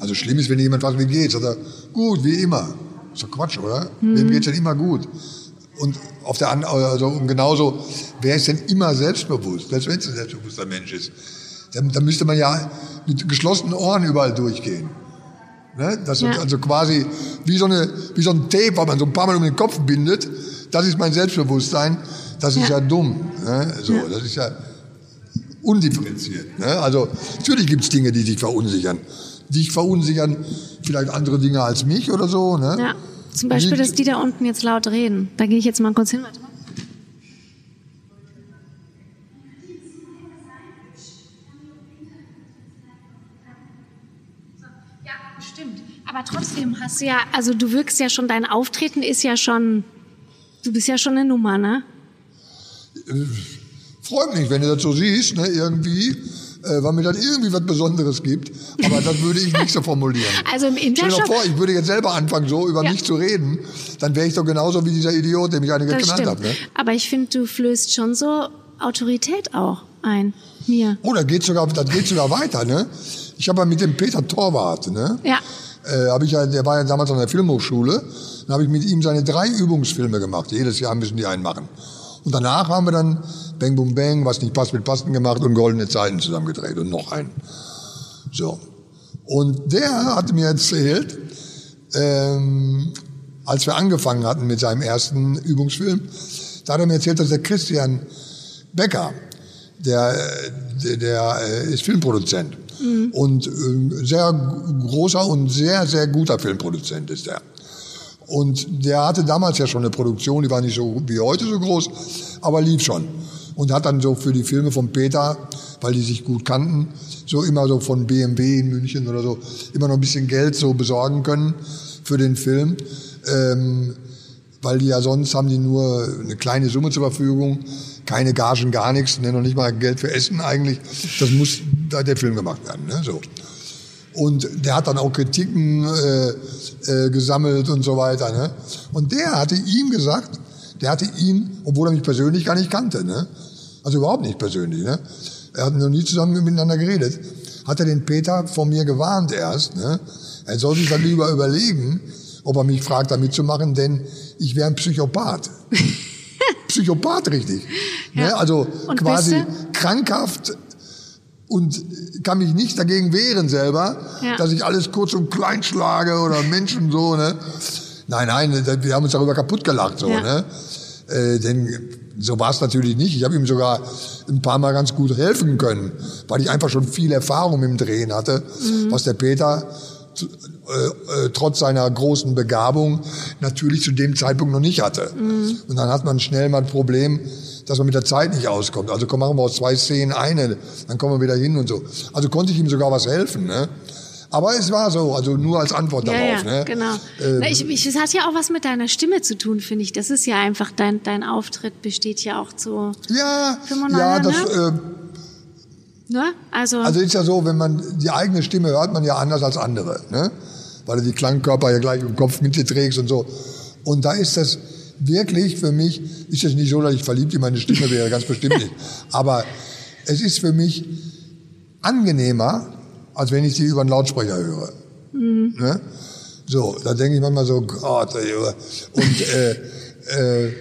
Also schlimm ist, wenn jemand fragt, wie geht's? Sagt er, gut, wie immer. Ist doch Quatsch, oder? Mhm. Wem geht's denn immer gut? Und auf der anderen, also und genauso, wer ist denn immer selbstbewusst? Selbst wenn es ein selbstbewusster Mensch ist. Dann, dann müsste man ja mit geschlossenen Ohren überall durchgehen. Ne? Das ja. ist also quasi wie so, eine, wie so ein Tape, was man so ein paar Mal um den Kopf bindet. Das ist mein Selbstbewusstsein. Das ist ja, ja dumm. Ne? So, ja. Das ist ja undifferenziert. Ne? Also natürlich gibt's Dinge, die dich verunsichern. Dich verunsichern vielleicht andere Dinge als mich oder so. Ne? Ja. Zum Beispiel, dass die da unten jetzt laut reden. Da gehe ich jetzt mal kurz hin. Warte mal. Ja, stimmt. Aber trotzdem hast du ja, also du wirkst ja schon, dein Auftreten ist ja schon, du bist ja schon eine Nummer, ne? Freut mich, wenn du das so siehst, ne, irgendwie äh, weil mir dann irgendwie was Besonderes gibt. Aber das würde ich nicht so formulieren. [laughs] Also im Intershop... Stell dir vor, ich würde jetzt selber anfangen, so über ja. mich zu reden, dann wäre ich doch genauso wie dieser Idiot, dem ich eine das geknallt habe. Ne? Aber ich finde, du flößt schon so Autorität auch ein, mir. Oh, das geht sogar, das geht sogar weiter, ne? Ich habe ja mit dem Peter Torwart, ne? Ja. Äh, hab ich ja, der war ja damals an der Filmhochschule. Dann habe ich mit ihm seine drei Übungsfilme gemacht. Jedes Jahr müssen die einen machen. Und danach haben wir dann Bang Boom Bang, was nicht passt mit Pasten gemacht und Goldene Zeiten zusammengedreht und noch einen. So. Und der hatte mir erzählt, ähm, als wir angefangen hatten mit seinem ersten Übungsfilm, da hat er mir erzählt, dass der Christian Becker, der, der, der äh, ist Filmproduzent mhm. und äh, sehr großer und sehr, sehr guter Filmproduzent ist der. Und der hatte damals ja schon eine Produktion, die war nicht so wie heute so groß, aber lief schon. Und hat dann so für die Filme von Peter, weil die sich gut kannten, so immer so von BMW in München oder so, immer noch ein bisschen Geld so besorgen können für den Film. Ähm, weil die ja sonst haben die nur eine kleine Summe zur Verfügung, keine Gagen, gar nichts, ne, noch nicht mal Geld für Essen eigentlich. Das muss da der Film gemacht werden. Ne, so. Und der hat dann auch Kritiken äh, äh, gesammelt und so weiter. Ne? Und der hatte ihm gesagt, der hatte ihn, obwohl er mich persönlich gar nicht kannte, ne? Also überhaupt nicht persönlich, ne? er hat noch nie zusammen miteinander geredet, hat er den Peter von mir gewarnt erst. Ne? Er soll sich dann lieber überlegen, ob er mich fragt, da mitzumachen, denn ich wäre ein Psychopath. [laughs] Psychopath, richtig. Ja. Ne? Also und quasi krankhaft und kann mich nicht dagegen wehren selber, ja. dass ich alles kurz und klein schlage oder Menschen so, ne? Nein, nein, wir haben uns darüber kaputt gelacht, so, ja. ne? Äh, denn so war es natürlich nicht. Ich habe ihm sogar ein paar Mal ganz gut helfen können, weil ich einfach schon viel Erfahrung dem Drehen hatte, mhm. was der Peter äh, äh, trotz seiner großen Begabung natürlich zu dem Zeitpunkt noch nicht hatte. Mhm. Und dann hat man schnell mal ein Problem, dass man mit der Zeit nicht auskommt. Also komm, machen wir aus zwei Szenen eine, dann kommen wir wieder hin und so. Also konnte ich ihm sogar was helfen. Ne? Aber es war so, also nur als Antwort ja, darauf. Ja, ne? genau. Ähm, Na, ich, ich, es hat ja auch was mit deiner Stimme zu tun, finde ich. Das ist ja einfach, dein, dein Auftritt besteht ja auch zu ja, 95, ja, das, ne? Äh, ne? Also, also ist ja so, wenn man die eigene Stimme hört, man ja anders als andere. Ne? Weil du die Klangkörper ja gleich im Kopf mit dir trägst und so. Und da ist das wirklich für mich, ist es nicht so, dass ich verliebt in meine Stimme wäre, ganz bestimmt nicht. [laughs] Aber es ist für mich angenehmer, als wenn ich sie über einen Lautsprecher höre. Mhm. Ne? So, da denke ich manchmal so, Gott, und äh, äh,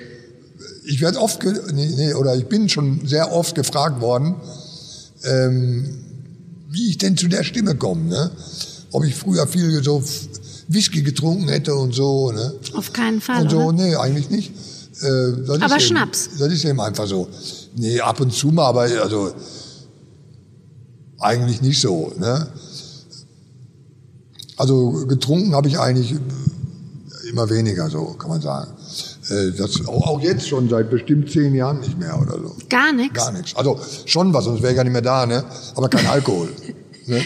ich werde oft, nee, nee, oder ich bin schon sehr oft gefragt worden, ähm, wie ich denn zu der Stimme komme, ne? Ob ich früher viel so Whisky getrunken hätte und so. Ne? Auf keinen Fall. Und so, oder? nee, eigentlich nicht. Äh, aber eben, Schnaps. Das ist eben einfach so. Nee, ab und zu mal, aber also eigentlich nicht so. Ne? Also getrunken habe ich eigentlich immer weniger, so kann man sagen. Äh, das, auch jetzt schon seit bestimmt zehn Jahren nicht mehr oder so. Gar nichts? Gar nichts. Also schon was, sonst wäre ich gar nicht mehr da, ne? aber kein Alkohol. [laughs] ne?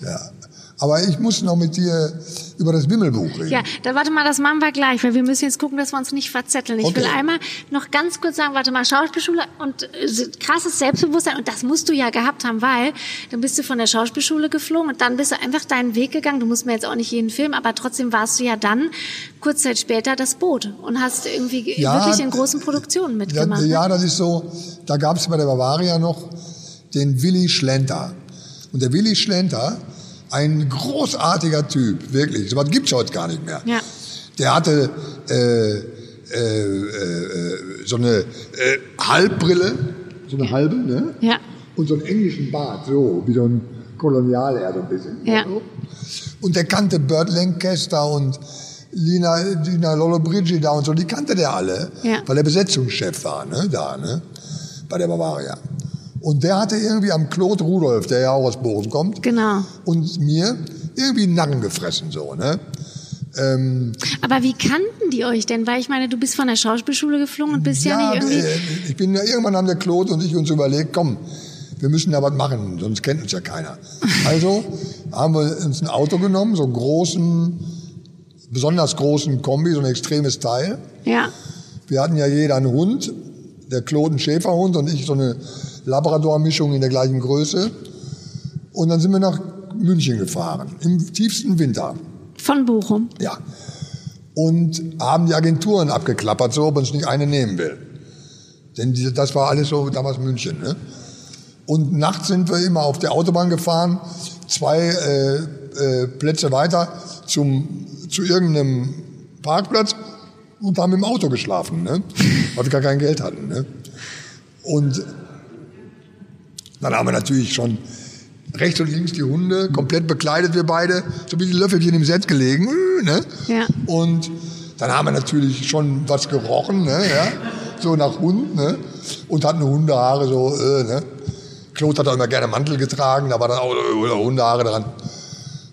ja. ja. Aber ich muss noch mit dir über das Wimmelbuch reden. Ja, da warte mal, das machen wir gleich, weil wir müssen jetzt gucken, dass wir uns nicht verzetteln. Ich okay. will einmal noch ganz kurz sagen, warte mal, Schauspielschule und äh, krasses Selbstbewusstsein und das musst du ja gehabt haben, weil dann bist du von der Schauspielschule geflogen und dann bist du einfach deinen Weg gegangen. Du musst mir jetzt auch nicht jeden Film, aber trotzdem warst du ja dann kurz Zeit später das Boot und hast irgendwie ja, wirklich in großen Produktionen mitgemacht. Ja, ja, das ist so. Da gab es bei der Bavaria noch den Willi Schlenter. Und der Willi Schlenter Ein großartiger Typ, wirklich. So was gibt's heute gar nicht mehr. Ja. Der hatte äh, äh, äh, so eine äh, Halbbrille, so eine halbe, ne? Ja. Und so einen englischen Bart, so wie so ein Kolonialer so ein bisschen. Ja. So. Und der kannte Burt Lancaster und Lina, Lina Lollobrigida und so, die kannte der alle, Ja. weil der Besetzungschef war, ne, da, ne, bei der Bavaria. Und der hatte irgendwie am Claude Rudolph, der ja auch aus Bochum kommt, Genau. und mir irgendwie einen Nacken gefressen, so, ne. Ähm, Aber wie kannten die euch denn? Weil ich meine, du bist von der Schauspielschule geflogen und bist ja, nicht irgendwie. äh, ich bin ja irgendwann haben der Claude und ich uns überlegt, komm, wir müssen da was machen, sonst kennt uns ja keiner. [laughs] Also haben wir uns ein Auto genommen, so einen großen, besonders großen Kombi, so ein extremes Teil. ja. Wir hatten ja jeder einen Hund, der Claude ein Schäferhund und ich so eine Labrador-Mischung in der gleichen Größe. Und dann sind wir nach München gefahren, im tiefsten Winter. Von Bochum. Ja. Und haben die Agenturen abgeklappert, so, ob uns nicht eine nehmen will. Denn das war alles so damals München. Ne? Und nachts sind wir immer auf der Autobahn gefahren, zwei äh, äh, Plätze weiter zum, zu irgendeinem Parkplatz und haben im Auto geschlafen, ne? weil wir gar kein Geld hatten. Ne? Und dann haben wir natürlich schon rechts und links die Hunde, komplett bekleidet wir beide, so wie die Löffelchen im Set gelegen. äh, Ne? Ja. Und dann haben wir natürlich schon was gerochen, ne? ja? so nach Hund, ne? und hatten Hundehaare so. Äh, ne? Claude hat auch immer gerne Mantel getragen, da war dann auch äh, Hundehaare dran.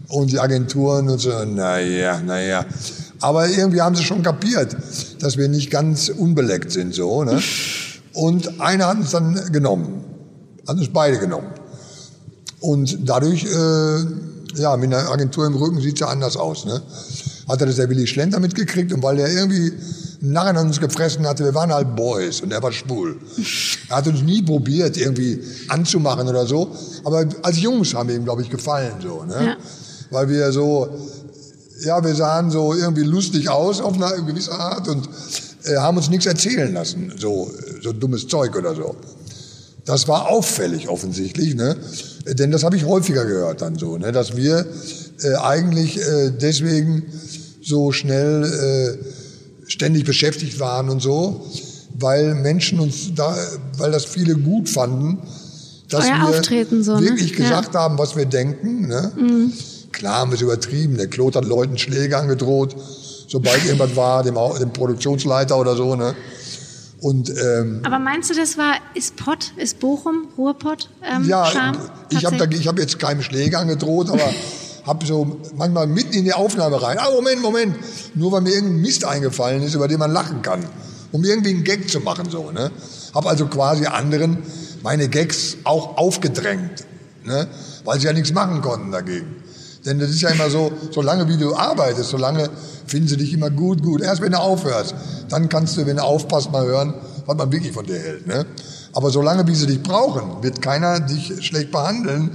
Und die Agenturen und so, naja, naja. Aber irgendwie haben sie schon kapiert, dass wir nicht ganz unbeleckt sind, so, ne? Und einer hat uns dann genommen. Hat uns beide genommen. Und dadurch, äh, ja, mit einer Agentur im Rücken sieht's ja anders aus, ne? Hat er das der Willi Schlenter mitgekriegt und weil der irgendwie einen Narren an uns gefressen hatte, wir waren halt Boys und er war schwul. Er hat uns nie probiert, irgendwie anzumachen oder so. Aber als Jungs haben wir ihm, glaube ich, gefallen, so, ne? Ja. Weil wir so, ja, wir sahen so irgendwie lustig aus auf eine gewisse Art und äh, haben uns nichts erzählen lassen, so, so dummes Zeug oder so. Das war auffällig offensichtlich, ne? Denn das habe ich häufiger gehört dann so, ne? Dass wir äh, eigentlich äh, deswegen so schnell äh, ständig beschäftigt waren und so, weil Menschen uns da, weil das viele gut fanden, dass Euer wir Auftreten so, ne? wirklich Ja. gesagt haben, was wir denken. Ne? Klar haben wir es übertrieben. Der Claude hat Leuten Schläge angedroht, sobald irgendwas war, dem, dem Produktionsleiter oder so. Ne? Und ähm, Aber meinst du, das war, ist Pott, ist Bochum, Ruhrpott, ähm, ja, Charme? ich habe hab jetzt keinem Schläge angedroht, aber [laughs] habe so manchmal mitten in die Aufnahme rein. Ah, Moment, Moment. Nur weil mir irgendein Mist eingefallen ist, über den man lachen kann. Um irgendwie einen Gag zu machen, so, ne? Hab also quasi anderen meine Gags auch aufgedrängt, ne? Weil sie ja nichts machen konnten dagegen. Denn das ist ja immer so, solange wie du arbeitest, solange finden sie dich immer gut, gut. Erst wenn du aufhörst, dann kannst du, wenn du aufpasst, mal hören, was man wirklich von dir hält. Ne? Aber solange wie sie dich brauchen, wird keiner dich schlecht behandeln,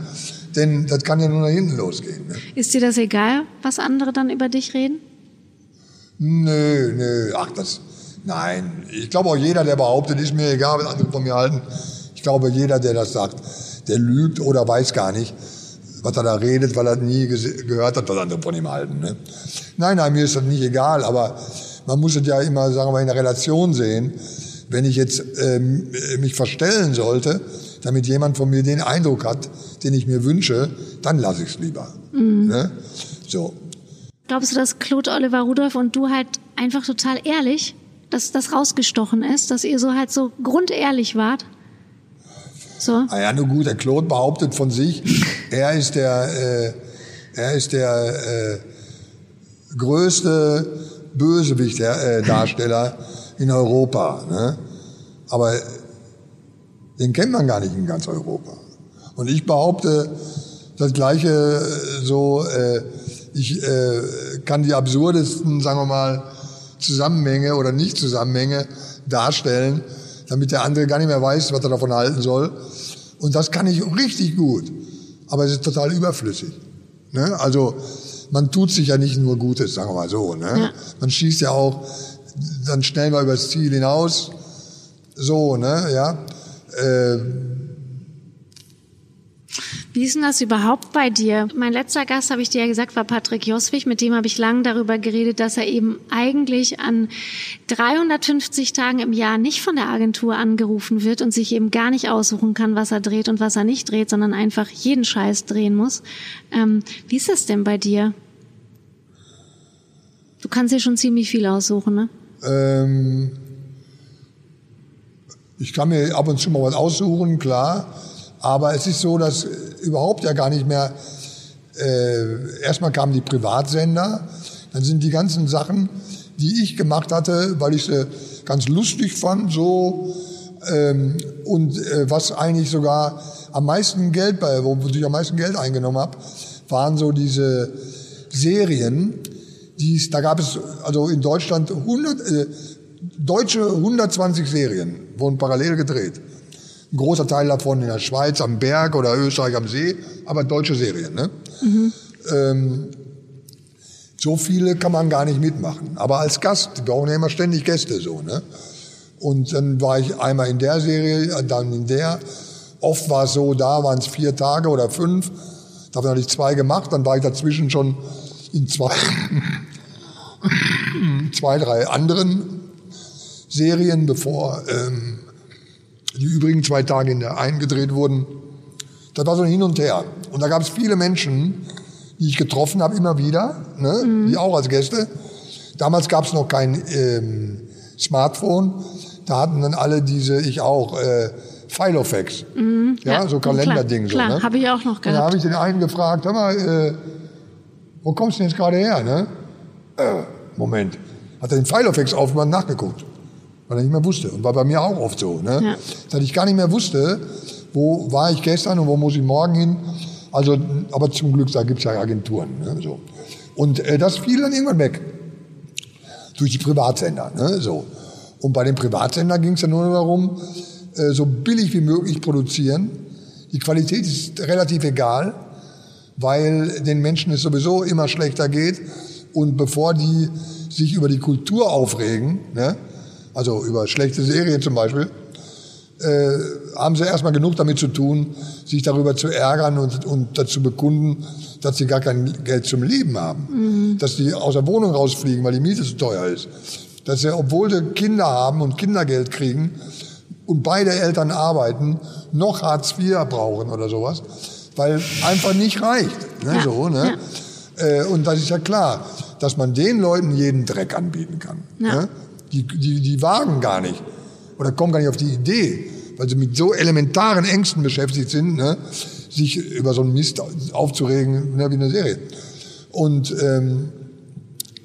denn das kann ja nur nach hinten losgehen. Ne? Ist dir das egal, was andere dann über dich reden? Nö, nö, ach das, nein. Ich glaube auch jeder, der behauptet, ist mir egal, was andere von mir halten. Ich glaube, jeder, der das sagt, der lügt oder weiß gar nicht, was er da redet, weil er nie gehört hat, was andere von ihm halten. Ne? Nein, nein, mir ist das nicht egal, aber man muss es ja immer, sagen wir mal, in der Relation sehen. Wenn ich jetzt ähm, äh, mich verstellen sollte, damit jemand von mir den Eindruck hat, den ich mir wünsche, dann lasse ich es lieber. Ne? So. Glaubst du, dass Claude Oliver Rudolph und du halt einfach total ehrlich, dass das rausgestochen ist, dass ihr so halt so grundehrlich wart? So? Ah ja, nur gut, der Claude behauptet von sich, er ist der, äh, er ist der äh, größte Bösewicht, der äh, in Europa. Ne? Aber den kennt man gar nicht in ganz Europa. Und ich behaupte das Gleiche äh, so, äh, ich äh, kann die absurdesten, sagen wir mal, Zusammenhänge oder Nicht-Zusammenhänge darstellen, damit der andere gar nicht mehr weiß, was er davon halten soll. Und das kann ich richtig gut. Aber es ist total überflüssig. Ne? Also man tut sich ja nicht nur Gutes, sagen wir mal so. Ne? Ja. Man schießt ja auch dann schnell mal übers Ziel hinaus. So, ne, ja. Äh, Wie ist denn das überhaupt bei dir? Mein letzter Gast, habe ich dir ja gesagt, war Patrick Joswig. Mit dem habe ich lange darüber geredet, dass er eben eigentlich an 350 Tagen im Jahr nicht von der Agentur angerufen wird und sich eben gar nicht aussuchen kann, was er dreht und was er nicht dreht, sondern einfach jeden Scheiß drehen muss. Ähm, wie ist das denn bei dir? Du kannst dir schon ziemlich viel aussuchen, ne? Ähm, ich kann mir ab und zu mal was aussuchen, klar. Aber es ist so, dass überhaupt ja gar nicht mehr, äh, erstmal kamen die Privatsender, dann sind die ganzen Sachen, die ich gemacht hatte, weil ich sie ganz lustig fand, so, ähm, und äh, was eigentlich sogar am meisten Geld bei, wo ich am meisten Geld eingenommen habe, waren so diese Serien, die da gab es also in Deutschland 100, äh, deutsche 120 Serien wurden parallel gedreht. Ein großer Teil davon in der Schweiz am Berg oder Österreich am See, aber deutsche Serien. Ne? Mhm. Ähm, so viele kann man gar nicht mitmachen. Aber als Gast, die brauchen ja immer ständig Gäste so. Ne? Und dann war ich einmal in der Serie, dann in der. Oft war es so, da waren es vier Tage oder fünf. Davon hatte ich zwei gemacht, dann war ich dazwischen schon in zwei, [laughs] zwei drei anderen Serien, bevor ähm, die übrigen zwei Tage in der einen gedreht wurden. Das war so ein Hin und Her. Und da gab es viele Menschen, die ich getroffen habe, immer wieder, ne? Mhm. die auch als Gäste. Damals gab es noch kein ähm, Smartphone. Da hatten dann alle diese, ich auch, äh, Filofax. Mhm. Ja, ja, so Kalenderding. Klar, so, ne? habe ich auch noch gehabt. Und da habe ich den einen gefragt, hör mal, äh, wo kommst du denn jetzt gerade her? Ne? Äh, Moment. Hat er den Filofax aufgemacht und nachgeguckt weil er nicht mehr wusste. Und war bei mir auch oft so. Ne? Ja. Dass ich gar nicht mehr wusste, wo war ich gestern und wo muss ich morgen hin. Also, aber zum Glück, da gibt's ja Agenturen. Ne? So. Und äh, das fiel dann irgendwann weg. Durch die Privatsender. Ne? So. Und bei den Privatsendern ging es ja nur darum, äh, so billig wie möglich produzieren. Die Qualität ist relativ egal, weil den Menschen es sowieso immer schlechter geht. Und bevor die sich über die Kultur aufregen, ne, also über schlechte Serien zum Beispiel, äh, haben sie erstmal genug damit zu tun, sich darüber zu ärgern und, und dazu bekunden, dass sie gar kein Geld zum Leben haben. Mhm. Dass sie aus der Wohnung rausfliegen, weil die Miete zu teuer ist. Dass sie, obwohl sie Kinder haben und Kindergeld kriegen und beide Eltern arbeiten, noch Hartz IV brauchen oder sowas, weil einfach nicht reicht. Ne, ja. so, ne? Ja. Äh, und das ist ja klar, dass man den Leuten jeden Dreck anbieten kann. Ja. Ne? Die, die, die wagen gar nicht oder kommen gar nicht auf die Idee, weil sie mit so elementaren Ängsten beschäftigt sind, ne, sich über so einen Mist aufzuregen ne, wie eine Serie. Und ähm,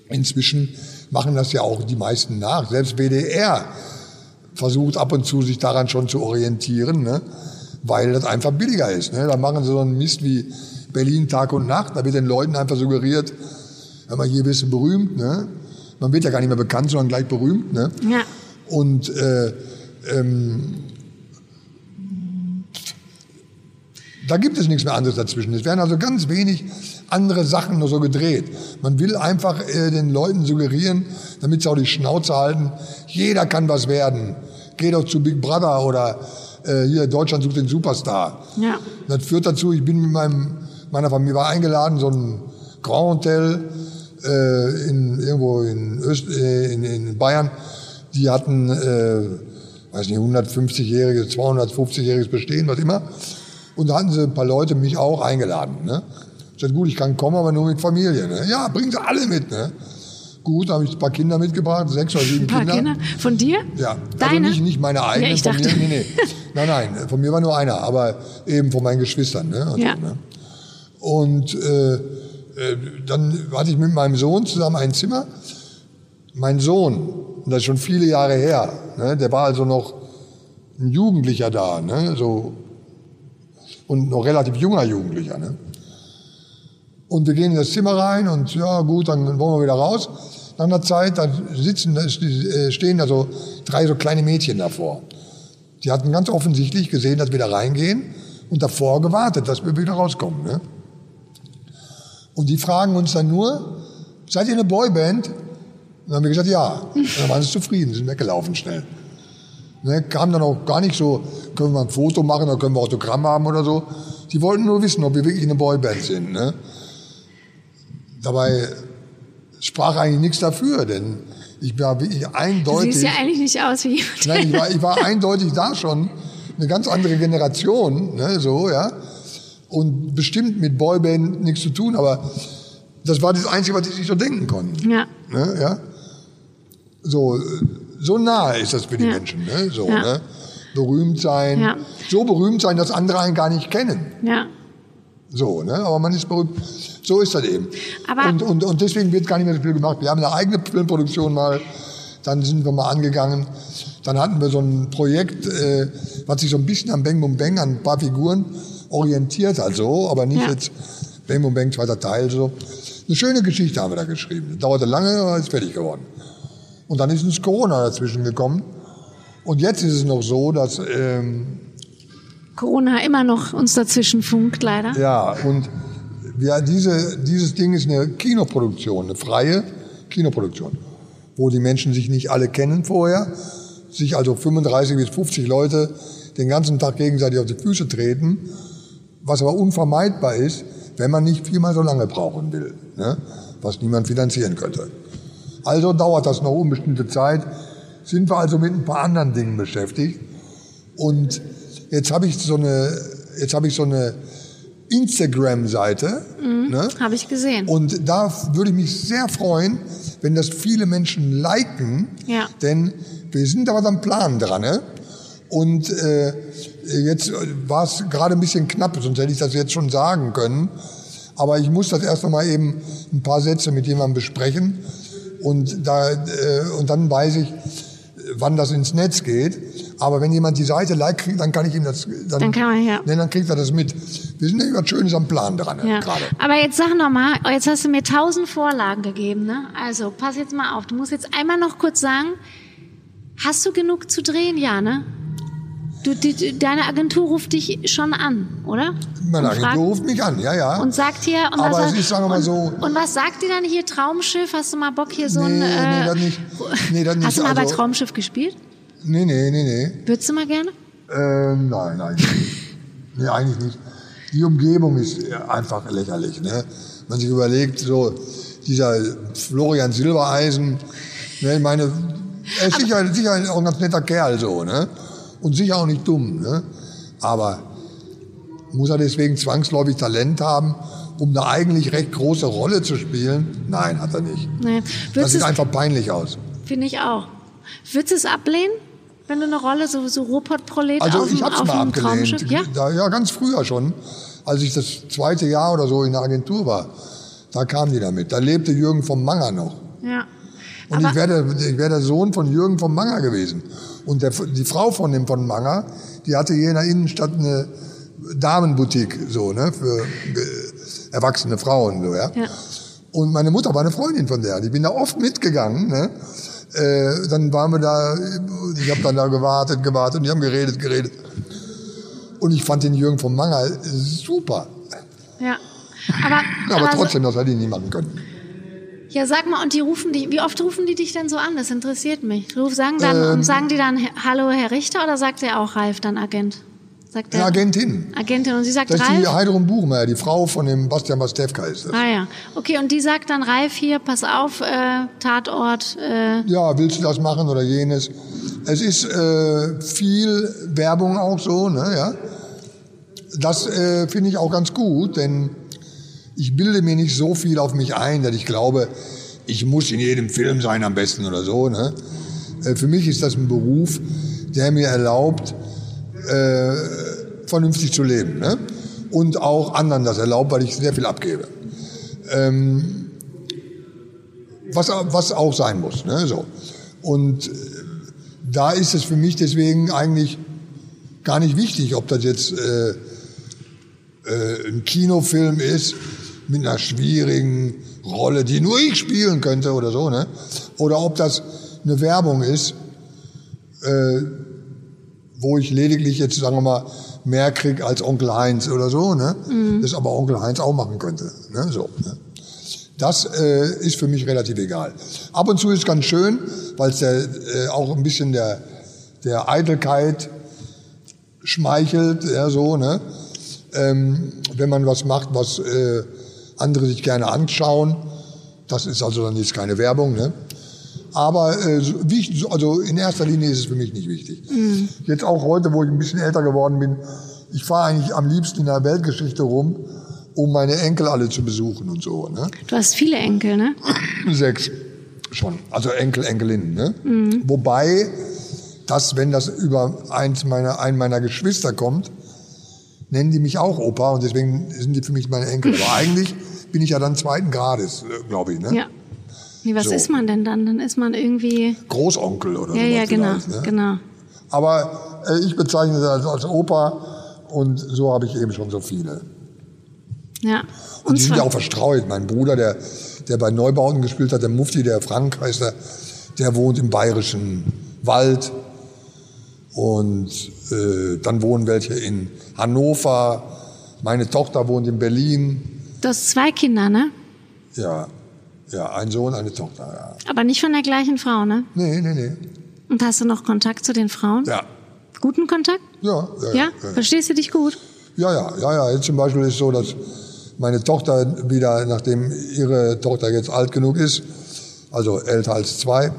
inzwischen machen das ja auch die meisten nach. Selbst WDR versucht ab und zu sich daran schon zu orientieren, ne, weil das einfach billiger ist. Ne. Da machen sie so einen Mist wie Berlin Tag und Nacht. Da wird den Leuten einfach suggeriert, hör mal, hier bist du berühmt, ne? Man wird ja gar nicht mehr bekannt, sondern gleich berühmt. Ne? Ja. Und äh, ähm, da gibt es nichts mehr anderes dazwischen. Es werden also ganz wenig andere Sachen nur so gedreht. Man will einfach äh, den Leuten suggerieren, damit sie auch die Schnauze halten, jeder kann was werden. Geh doch zu Big Brother oder äh, hier Deutschland sucht den Superstar. Ja. Das führt dazu, ich bin mit meinem, meiner Familie war eingeladen, so ein Grand Hotel äh, in, irgendwo in, Öst, äh, in, in Bayern, die hatten, äh, weiß nicht, 150-jähriges, 250-jähriges Bestehen, was immer. Und da hatten sie ein paar Leute, mich auch eingeladen. Ne? Ich sagte, gut, ich kann kommen, aber nur mit Familie. Ne? Ja, bringen sie alle mit. Ne? Gut, da habe ich ein paar Kinder mitgebracht, sechs oder sieben ein paar Kinder. Kinder. Von dir? Ja, also Deine? also nicht, nicht meine eigenen, ja, ich von dachte. mir, nee, nee. [laughs] Nein, nein, von mir war nur einer, aber eben von meinen Geschwistern. Ne? Und, ja. ne? und äh, dann hatte ich mit meinem Sohn zusammen ein Zimmer. Mein Sohn, das ist schon viele Jahre her, ne, der war also noch ein Jugendlicher da, ne, so, und noch relativ junger Jugendlicher. Ne. Und wir gehen in das Zimmer rein und ja gut, dann wollen wir wieder raus. Nach einer Zeit, da sitzen, da äh, stehen da so drei so kleine Mädchen davor. Die hatten ganz offensichtlich gesehen, dass wir da reingehen und davor gewartet, dass wir wieder rauskommen. Ne? Und die fragen uns dann nur, seid ihr eine Boyband? Und dann haben wir gesagt, ja. Und dann waren sie zufrieden, sind weggelaufen schnell. Ne, kam dann auch gar nicht so, können wir ein Foto machen oder können wir Autogramm haben oder so, Die wollten nur wissen, ob wir wirklich eine Boyband sind. Ne? Dabei sprach eigentlich nichts dafür, denn ich war wirklich eindeutig. Du siehst ja eigentlich nicht aus wie jemand. Nein, ich war, ich war eindeutig da schon eine ganz andere Generation, ne, so ja, und bestimmt mit Boyband nichts zu tun, aber das war das Einzige, was ich sich so denken konnte. Ja. Ne, ja. So, so nahe ist das für die Ja. Menschen, ne, so, Ja. ne. Berühmt sein, Ja. so berühmt sein, dass andere einen gar nicht kennen. Ja. So, ne? Aber man ist berühmt. So ist das eben. Aber- und, und, und deswegen wird gar nicht mehr so viel gemacht. Wir haben eine eigene Filmproduktion mal, dann sind wir mal angegangen. Dann hatten wir so ein Projekt, äh, was sich so ein bisschen an Bang Boom Bang, an ein paar Figuren orientiert hat, so, aber nicht Ja. jetzt Bang Boom Bang, zweiter Teil, so. Eine schöne Geschichte haben wir da geschrieben. Dauerte lange, aber ist fertig geworden. Und dann ist uns Corona dazwischen gekommen. Und jetzt ist es noch so, dass ähm, Corona immer noch uns dazwischen funkt, leider. Ja, und ja, diese, dieses Ding ist eine Kinoproduktion, eine freie Kinoproduktion, wo die Menschen sich nicht alle kennen vorher, sich also 35 bis 50 Leute den ganzen Tag gegenseitig auf die Füße treten, was aber unvermeidbar ist, wenn man nicht viermal so lange brauchen will, ne? was niemand finanzieren könnte. Also dauert das noch unbestimmte Zeit, sind wir also mit ein paar anderen Dingen beschäftigt. Und jetzt habe ich so eine, jetzt habe ich so eine Instagram-Seite. Ne? Habe ich gesehen. Und da würde ich mich sehr freuen, wenn das viele Menschen liken. Ja. Denn wir sind aber am Plan dran. Ne? Und äh, jetzt war es gerade ein bisschen knapp, sonst hätte ich das jetzt schon sagen können. Aber ich muss das erst noch mal eben ein paar Sätze mit jemandem besprechen. Und, da, äh, und dann weiß ich, wann das ins Netz geht. Aber wenn jemand die Seite like kriegt, dann kann ich ihm das, Dann kann man, ja. Nee, dann kriegt er das mit. Wir sind ja was Schönes am Plan dran Ja. gerade. Aber jetzt sag noch mal, jetzt hast du mir tausend Vorlagen gegeben, ne? Also pass jetzt mal auf. Du musst jetzt einmal noch kurz sagen, hast du genug zu drehen, ja, ne? Du, die, die, deine Agentur ruft dich schon an, oder? Meine Und fragt- Agentur ruft mich an, ja, ja. Und sagt hier, und Aber was, es ist, sagen wir mal so- Und was sagt dir dann hier Traumschiff? Hast du mal Bock hier so nee, ein. Äh, nee, das nicht. Nee, das nicht. hast du mal bei also, Traumschiff gespielt? Nee, nee, nee, nee. Würdest du mal gerne? Ähm, nein, nicht. Nee, eigentlich nicht. Die Umgebung ist einfach lächerlich. Ne? Man sich überlegt, so dieser Florian Silbereisen, ne, ich meine, er ist sicher, sicher auch ein ganz netter Kerl so, ne? Und sicher auch nicht dumm, ne? Aber muss er deswegen zwangsläufig Talent haben, um eine eigentlich recht große Rolle zu spielen? Nein, hat er nicht. Nee. Das sieht einfach peinlich aus. Finde ich auch. Würdest du es ablehnen, wenn du eine Rolle, so, so Ruhrpott-Prolet Also auf, ich habe es mal abgelehnt. Ja? Da, ja, ganz früher schon, als ich das zweite Jahr oder so in der Agentur war. Da kamen die damit. Da lebte Jürgen vom Manger noch. ja. Und ich wäre der, ich wär der Sohn von Jürgen vom Manger gewesen. Und der, die Frau von dem von Manger, die hatte hier in der Innenstadt eine Damenboutique, so, ne, für äh, erwachsene Frauen, so, ja. Ja. Und meine Mutter war eine Freundin von der. Ich bin da oft mitgegangen, ne. Äh, dann waren wir da, ich habe dann da gewartet, gewartet und die haben geredet, geredet. Und ich fand den Jürgen vom Manger super. ja. Aber, Aber aber trotzdem, das hätte ich nie machen können. Ja, sag mal, und die rufen dich, wie oft rufen die dich denn so an? Das interessiert mich. Ruf, sagen, dann, Ähm. und sagen die dann, Hallo, Herr Richter, oder sagt der auch Ralf, dann Agent? Sagt der Eine Agentin. Agentin, und sie sagt Das ist die Ralf? Heidrun Buchmeier, die Frau von dem Bastian Bastewka ist das. Ah ja, okay, und die sagt dann, Ralf, hier, pass auf, äh, Tatort, äh, Ja, willst du das machen oder jenes? Es ist äh, viel Werbung auch so, ne, ja. Das äh, finde ich auch ganz gut, denn ich bilde mir nicht so viel auf mich ein, dass ich glaube, ich muss in jedem Film sein am besten oder so. Ne? Äh, für mich ist das ein Beruf, der mir erlaubt, äh, vernünftig zu leben. Ne? Und auch anderen das erlaubt, weil ich sehr viel abgebe. Ähm, was, was auch sein muss. Ne? So. Und äh, da ist es für mich deswegen eigentlich gar nicht wichtig, ob das jetzt äh, äh, ein Kinofilm ist mit einer schwierigen Rolle, die nur ich spielen könnte oder so, ne? Oder ob das eine Werbung ist, äh, wo ich lediglich jetzt, sagen wir mal, mehr krieg als Onkel Heinz oder so, ne? Das aber Onkel Heinz auch machen könnte, ne? So, ne? Das äh, ist für mich relativ egal. Ab und zu ist es ganz schön, weil es äh, auch ein bisschen der, der Eitelkeit schmeichelt, ja, so, ne? ähm, wenn man was macht, was äh, andere sich gerne anschauen. Das ist also dann jetzt keine Werbung, ne? Aber äh, wichtig, also in erster Linie ist es für mich nicht wichtig. Jetzt auch heute, wo ich ein bisschen älter geworden bin, ich fahre eigentlich am liebsten in der Weltgeschichte rum, um meine Enkel alle zu besuchen und so. Ne? Du hast viele Enkel, ne? [clears throat] Sechs schon, also Enkel, Enkelinnen. Ne? Wobei, das, wenn das über eins meiner, einen meiner Geschwister kommt, nennen die mich auch Opa und deswegen sind die für mich meine Enkel. Aber [laughs] eigentlich bin ich ja dann zweiten Grades, glaube ich. Ne? Ja. Nee, was So. ist man denn dann? Dann ist man irgendwie. Großonkel oder Ja, sowas ja, genau, ne? genau. Aber äh, ich bezeichne das als, als Opa und so habe ich eben schon so viele. Ja. Und, die sind ja auch verstreut. Mein Bruder, der, der bei Neubauten gespielt hat, der Mufti, der Frank heißt er, der wohnt im bayerischen Wald. Und äh, dann wohnen welche in Hannover. Meine Tochter wohnt in Berlin. Du hast zwei Kinder, ne? Ja, ja, ein Sohn, eine Tochter. Ja. Aber nicht von der gleichen Frau, ne? Nee, nee, nee. Und hast du noch Kontakt zu den Frauen? Ja, Guten Kontakt? ja, ja. Ja? Verstehst du dich gut? Ja, ja, ja, ja. Jetzt zum Beispiel ist so, dass meine Tochter wieder, nachdem ihre Tochter jetzt alt genug ist, also älter als zwei,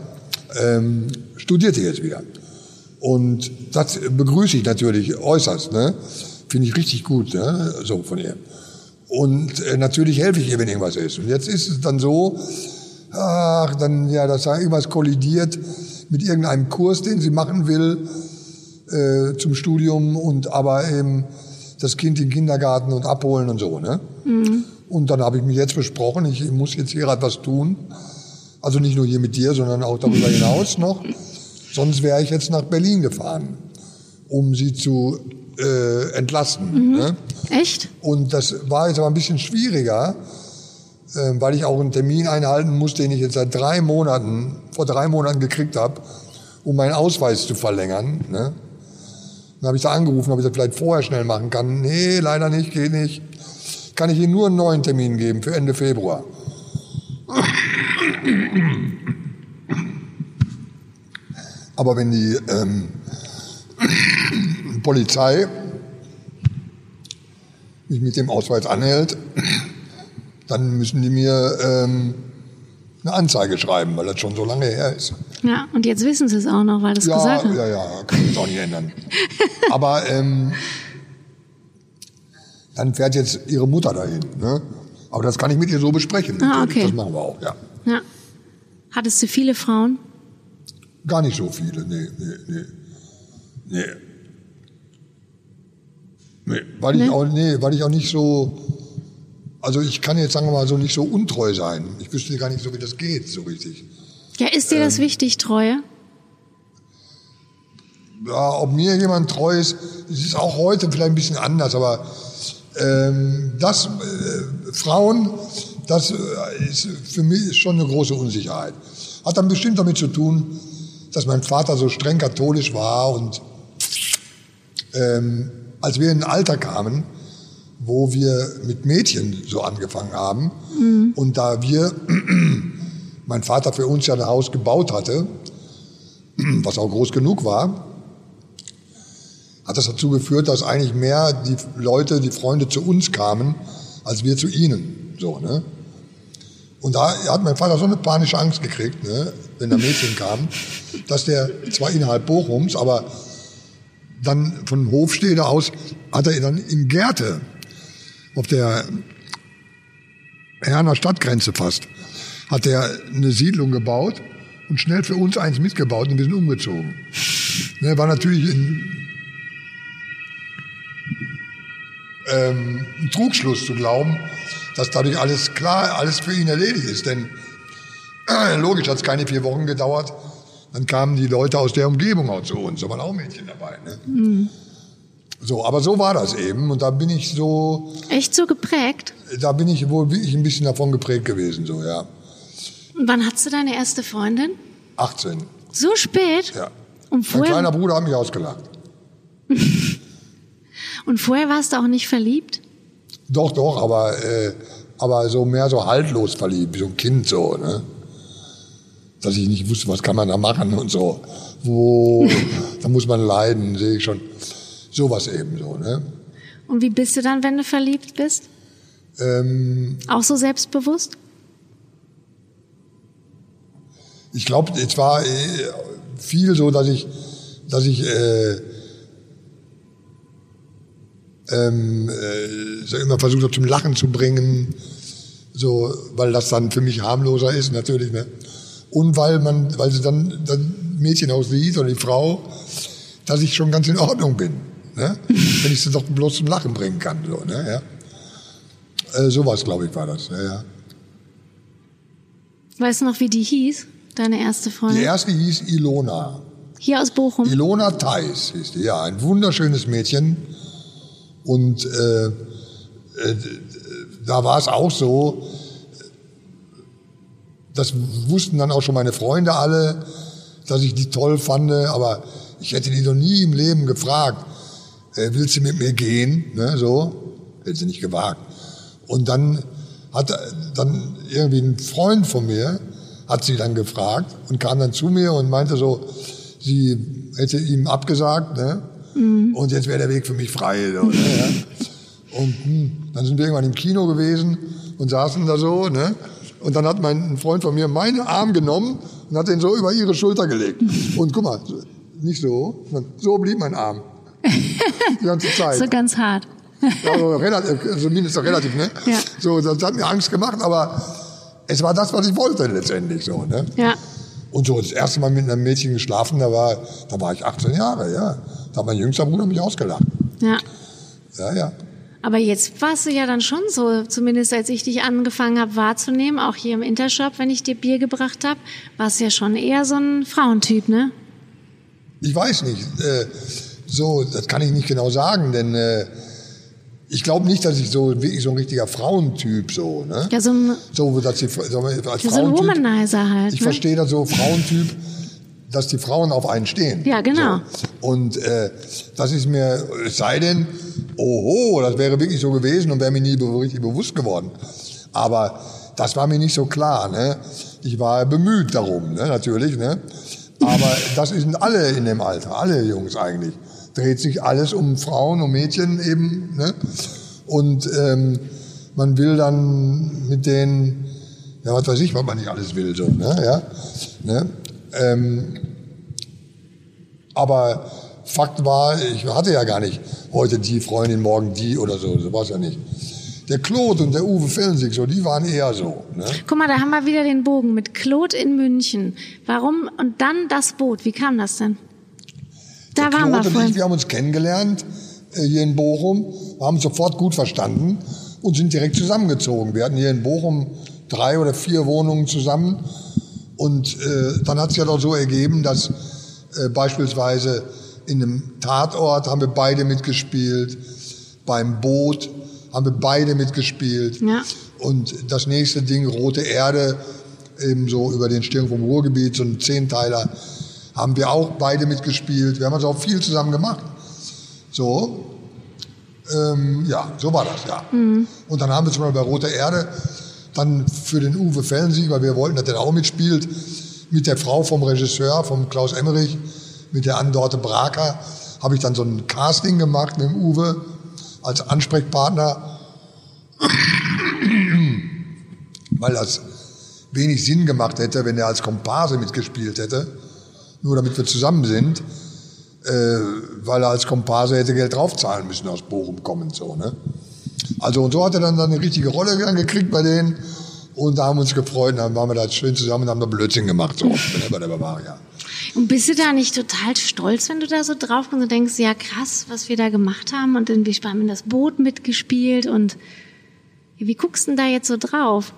ähm, studiert sie jetzt wieder. Und das begrüße ich natürlich äußerst, ne? Finde ich richtig gut, ne? So von ihr. Und äh, natürlich helfe ich ihr, wenn irgendwas ist. Und jetzt ist es dann so, ach, dann, ja, dass da irgendwas kollidiert mit irgendeinem Kurs, den sie machen will, äh, zum Studium und aber eben das Kind in den Kindergarten und abholen und so. Ne? Und dann habe ich mich jetzt besprochen, ich muss jetzt hier etwas tun. Also nicht nur hier mit dir, sondern auch darüber [laughs] hinaus noch. Sonst wäre ich jetzt nach Berlin gefahren, um sie zu äh, entlasten. Ne? Echt? Und das war jetzt aber ein bisschen schwieriger, äh, weil ich auch einen Termin einhalten muss, den ich jetzt seit drei Monaten, vor drei Monaten gekriegt habe, um meinen Ausweis zu verlängern. Ne? Dann habe ich da angerufen, ob ich das vielleicht vorher schnell machen kann. Nee, leider nicht, geht nicht. Kann ich Ihnen nur einen neuen Termin geben für Ende Februar. Aber wenn die ähm, Polizei mich mit dem Ausweis anhält, dann müssen die mir ähm, eine Anzeige schreiben, weil das schon so lange her ist. Ja, und jetzt wissen sie es auch noch, weil du es Ja, gesagt hast. ja, ja, kann ich auch nicht ändern. [laughs] Aber ähm, dann fährt jetzt ihre Mutter dahin. Ne? Aber das kann ich mit ihr so besprechen. Ah, okay. Das machen wir auch, ja. Ja. Hattest du viele Frauen? Gar nicht so viele, nee, nee, nee. Nee. Nee, weil ich Nee? auch, nee, weil ich auch nicht so, also ich kann jetzt sagen wir mal so nicht so untreu sein. Ich wüsste gar nicht so, wie das geht, so richtig. Ja, ist dir Ähm. das wichtig, Treue? Ja, ob mir jemand treu ist, es ist auch heute vielleicht ein bisschen anders, aber ähm, das, äh, Frauen, das äh, ist für mich schon eine große Unsicherheit. Hat dann bestimmt damit zu tun, dass mein Vater so streng katholisch war und ähm, als wir in ein Alter kamen, wo wir mit Mädchen so angefangen haben und da wir, [clears throat] mein Vater für uns ja ein Haus gebaut hatte, [clears throat] was auch groß genug war, hat das dazu geführt, dass eigentlich mehr die Leute, die Freunde zu uns kamen, als wir zu ihnen. So, ne? Und da hat mein Vater so eine panische Angst gekriegt, ne, wenn da Mädchen kamen, [laughs] dass der zwar innerhalb Bochums, aber dann von Hofstede aus hat er dann in Gärte auf der Herner Stadtgrenze fast, hat er eine Siedlung gebaut und schnell für uns eins mitgebaut und wir sind umgezogen. Ne, war natürlich ein, ähm, ein Trugschluss zu glauben, dass dadurch alles klar, alles für ihn erledigt ist. Denn äh, logisch hat es keine vier Wochen gedauert. Dann kamen die Leute aus der Umgebung auch zu uns. Da waren auch Mädchen dabei. Ne? So, aber so war das eben. Und da bin ich so, Echt so geprägt? da bin ich wohl wirklich ein bisschen davon geprägt gewesen. So, ja. Und wann hattest du deine erste Freundin? 18. So spät? Ja. Und Mein vorher, kleiner Bruder hat mich ausgelacht. [laughs] und vorher warst du auch nicht verliebt? Doch, doch, aber, äh, aber so mehr so haltlos verliebt, wie so ein Kind so, ne? Dass ich nicht wusste, was kann man da machen und so. Wo, da muss man leiden, sehe ich schon. Sowas eben so, ne? Und wie bist du dann, wenn du verliebt bist? Ähm, Auch so selbstbewusst? ich glaube, es war äh, viel so, dass ich, dass ich äh, ähm, äh, so immer versucht habe, zum Lachen zu bringen, so, weil das dann für mich harmloser ist, natürlich. Ne? Und weil man, weil sie dann das Mädchen auch sieht oder die Frau, dass ich schon ganz in Ordnung bin, ne? [laughs] wenn ich sie doch bloß zum Lachen bringen kann, so, ne? ja. Äh, sowas, glaube ich, war das. Ja, ja. Weißt du noch, wie die hieß? Deine erste Die Freundin? erste hieß Ilona. Hier aus Bochum. Ilona Theis hieß die, ja, ein wunderschönes Mädchen. Und äh, äh, da war es auch so, das wussten dann auch schon meine Freunde alle, dass ich die toll fand, aber ich hätte die noch nie im Leben gefragt, äh, willst du mit mir gehen? Ne, so, hätte sie nicht gewagt. Und dann hat dann irgendwie ein Freund von mir, hat sie dann gefragt und kam dann zu mir und meinte so, sie hätte ihm abgesagt, ne? Und jetzt wäre der Weg für mich frei. So, ne, ja. [laughs] Und hm, dann sind wir irgendwann im Kino gewesen und saßen da so, ne? Und dann hat mein ein Freund von mir meinen Arm genommen und hat den so über ihre Schulter gelegt. Und guck mal, nicht so, so blieb mein Arm. Die ganze [laughs] Zeit. So ganz hart. Also relativ, zumindest relativ, ne? Ja. So, das hat mir Angst gemacht, aber es war das, was ich wollte letztendlich so, ne? Ja. Und so das erste Mal mit einem Mädchen geschlafen, da war, da war ich 18 Jahre, ja. Da hat mein jüngster Bruder mich ausgelacht. Ja. Ja, ja. Aber jetzt warst du ja dann schon so, zumindest als ich dich angefangen habe wahrzunehmen, auch hier im Intershop, wenn ich dir Bier gebracht habe, warst du ja schon eher so ein Frauentyp, ne? Ich weiß nicht. Äh, so, das kann ich nicht genau sagen, denn äh, ich glaube nicht, dass ich so wirklich so ein richtiger Frauentyp so, ne? Ja, so ein, So, dass ich so, als so ein Frauentyp, Womanizer halt. ich ne? verstehe das so Frauentyp, [laughs] dass die Frauen auf einen stehen. Ja, genau. So. Und äh, das ist mir, es sei denn, oho, das wäre wirklich so gewesen und wäre mir nie richtig bewusst geworden. Aber das war mir nicht so klar. Ne? Ich war bemüht darum, ne? natürlich. Ne? Aber [laughs] das sind alle in dem Alter, alle Jungs eigentlich. Dreht sich alles um Frauen, um Mädchen eben. Ne? Und ähm, man will dann mit denen, ja, was weiß ich, was man nicht alles will, so, ne? Ja? Ne? Ähm, aber Fakt war, ich hatte ja gar nicht heute die Freundin, morgen die oder so. So war es ja nicht. Der Claude und der Uwe Fellensig, so, die waren eher so. Ne? Guck mal, da haben wir wieder den Bogen mit Claude in München. Warum? Und dann das Boot. Wie kam das denn? Da Der waren wir Claude ich, vorhin. wir haben uns kennengelernt äh, hier in Bochum, wir haben uns sofort gut verstanden und sind direkt zusammengezogen. Wir hatten hier in Bochum drei oder vier Wohnungen zusammen und äh, dann hat es ja doch so ergeben, dass äh, beispielsweise in einem Tatort haben wir beide mitgespielt, beim Boot haben wir beide mitgespielt Ja. und das nächste Ding, Rote Erde, eben so über den Stirn vom Ruhrgebiet, so ein Zehnteiler, haben wir auch beide mitgespielt. Wir haben also auch viel zusammen gemacht. So, ähm, ja, so war das, ja. Und dann haben wir zum Beispiel bei Rote Erde dann für den Uwe Fellensieg, weil wir wollten, dass der auch mitspielt, mit der Frau vom Regisseur, vom Klaus Emmerich, mit der Andorte Braker, habe ich dann so ein Casting gemacht mit dem Uwe als Ansprechpartner, weil das wenig Sinn gemacht hätte, wenn er als Komparse mitgespielt hätte, nur damit wir zusammen sind, äh, weil er als Komparse hätte Geld draufzahlen müssen aus Bochum kommen so ne. Also und so hat er dann, dann eine richtige Rolle dann gekriegt bei denen und da haben wir uns gefreut, und dann waren wir da schön zusammen und haben da Blödsinn gemacht so [laughs] bei der Bavaria. Und bist du da nicht total stolz, wenn du da so drauf kommst und denkst, ja krass, was wir da gemacht haben und wir haben in das Boot mitgespielt und wie guckst du denn da jetzt so drauf?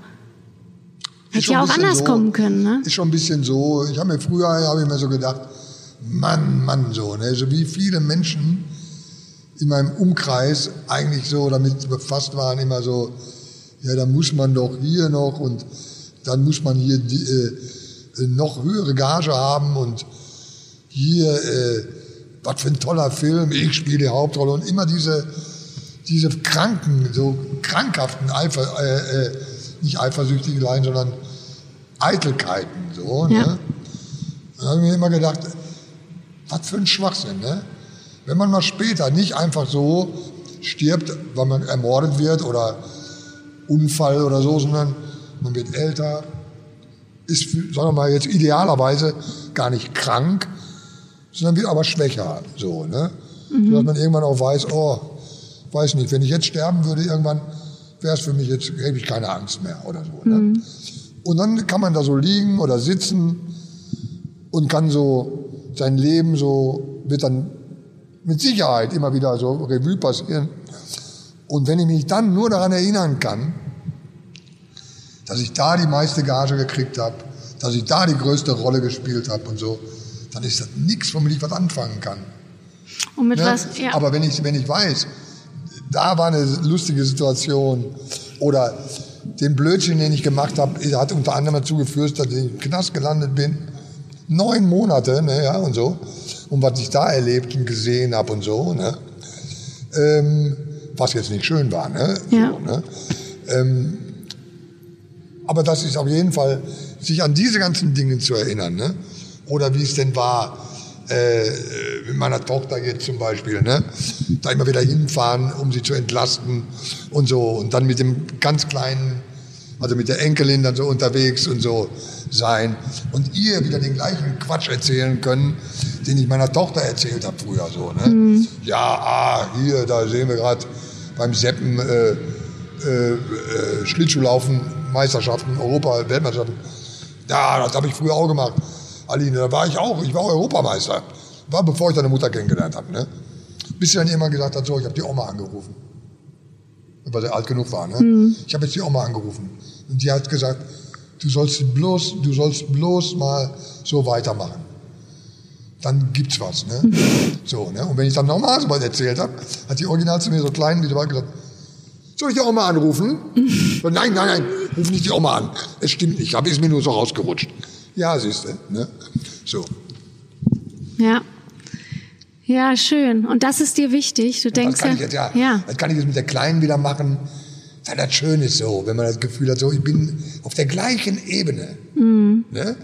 Hätte ja auch anders so, kommen können, ne? Ist schon ein bisschen so. Ich habe mir früher habe ich mir so gedacht, Mann, Mann, so, ne, so wie viele Menschen in meinem Umkreis eigentlich so damit befasst waren, immer so, ja, da muss man doch hier noch und dann muss man hier die, äh, noch höhere Gage haben und hier, äh, was für ein toller Film, ich spiele die Hauptrolle und immer diese, diese kranken, so krankhaften Eifer, äh, äh, nicht eifersüchtigen Leiden, sondern Eitelkeiten, so, Ja. ne? Da habe ich mir immer gedacht, was für ein Schwachsinn, ne? Wenn man mal später nicht einfach so stirbt, weil man ermordet wird oder Unfall oder so, sondern man wird älter, ist, sagen wir mal jetzt idealerweise gar nicht krank, sondern wird aber schwächer, so, ne? Mhm. Sodass man irgendwann auch weiß, oh, weiß nicht, wenn ich jetzt sterben würde, irgendwann wäre es für mich jetzt, hätte ich keine Angst mehr oder so. Ne? Mhm. Und dann kann man da so liegen oder sitzen und kann so sein Leben so, wird dann mit Sicherheit immer wieder so Revue passieren. Und wenn ich mich dann nur daran erinnern kann, dass ich da die meiste Gage gekriegt habe, dass ich da die größte Rolle gespielt habe und so, dann ist das nichts, womit ich was anfangen kann. Und mit ne? was? Ja. Aber wenn ich, wenn ich weiß, da war eine lustige Situation oder den Blödsinn, den ich gemacht habe, hat unter anderem dazu geführt, dass ich im Knast gelandet bin. Neun Monate, ne, ja, und so. Und was ich da erlebt und gesehen habe und so, ne. Ähm, was jetzt nicht schön war, ne. Ja. So, ne? Ähm, aber das ist auf jeden Fall, sich an diese ganzen Dinge zu erinnern, ne? Oder wie es denn war, äh, mit meiner Tochter jetzt zum Beispiel, ne? da immer wieder hinfahren, um sie zu entlasten und so. Und dann mit dem ganz kleinen, also mit der Enkelin dann so unterwegs und so sein. Und ihr wieder den gleichen Quatsch erzählen können, den ich meiner Tochter erzählt habe früher so. Ne? Mhm. Ja, ah, hier, da sehen wir gerade beim Seppen äh, äh, äh, Schlittschuhlaufen, Meisterschaften, Europa, Weltmeisterschaften. Ja, das habe ich früher auch gemacht. Aline, da war ich auch, ich war Europameister. War bevor ich deine Mutter kennengelernt habe. Ne? Bis sie dann immer gesagt hat, so, ich habe die Oma angerufen. Weil sie alt genug war. Ne? Mhm. Ich habe jetzt die Oma angerufen. Und die hat gesagt, du sollst bloß, du sollst bloß mal so weitermachen. Dann gibt's was. Ne? Mhm. So, ne? Und wenn ich dann nochmal so was erzählt habe, hat die Original zu mir so klein wie war gesagt, soll ich die Oma anrufen? Mhm. nein, nein, nein, ruf nicht die Oma an. Es stimmt nicht, aber ist mir nur so rausgerutscht. Ja, siehst du. Ne? So. Ja. Ja, schön. Und das ist dir wichtig. Du denkst das kann ja, ich jetzt, ja, ja. Das kann ich jetzt mit der Kleinen wieder machen. Weil das schön ist so, wenn man das Gefühl hat, so ich bin auf der gleichen Ebene. Mhm. Ne?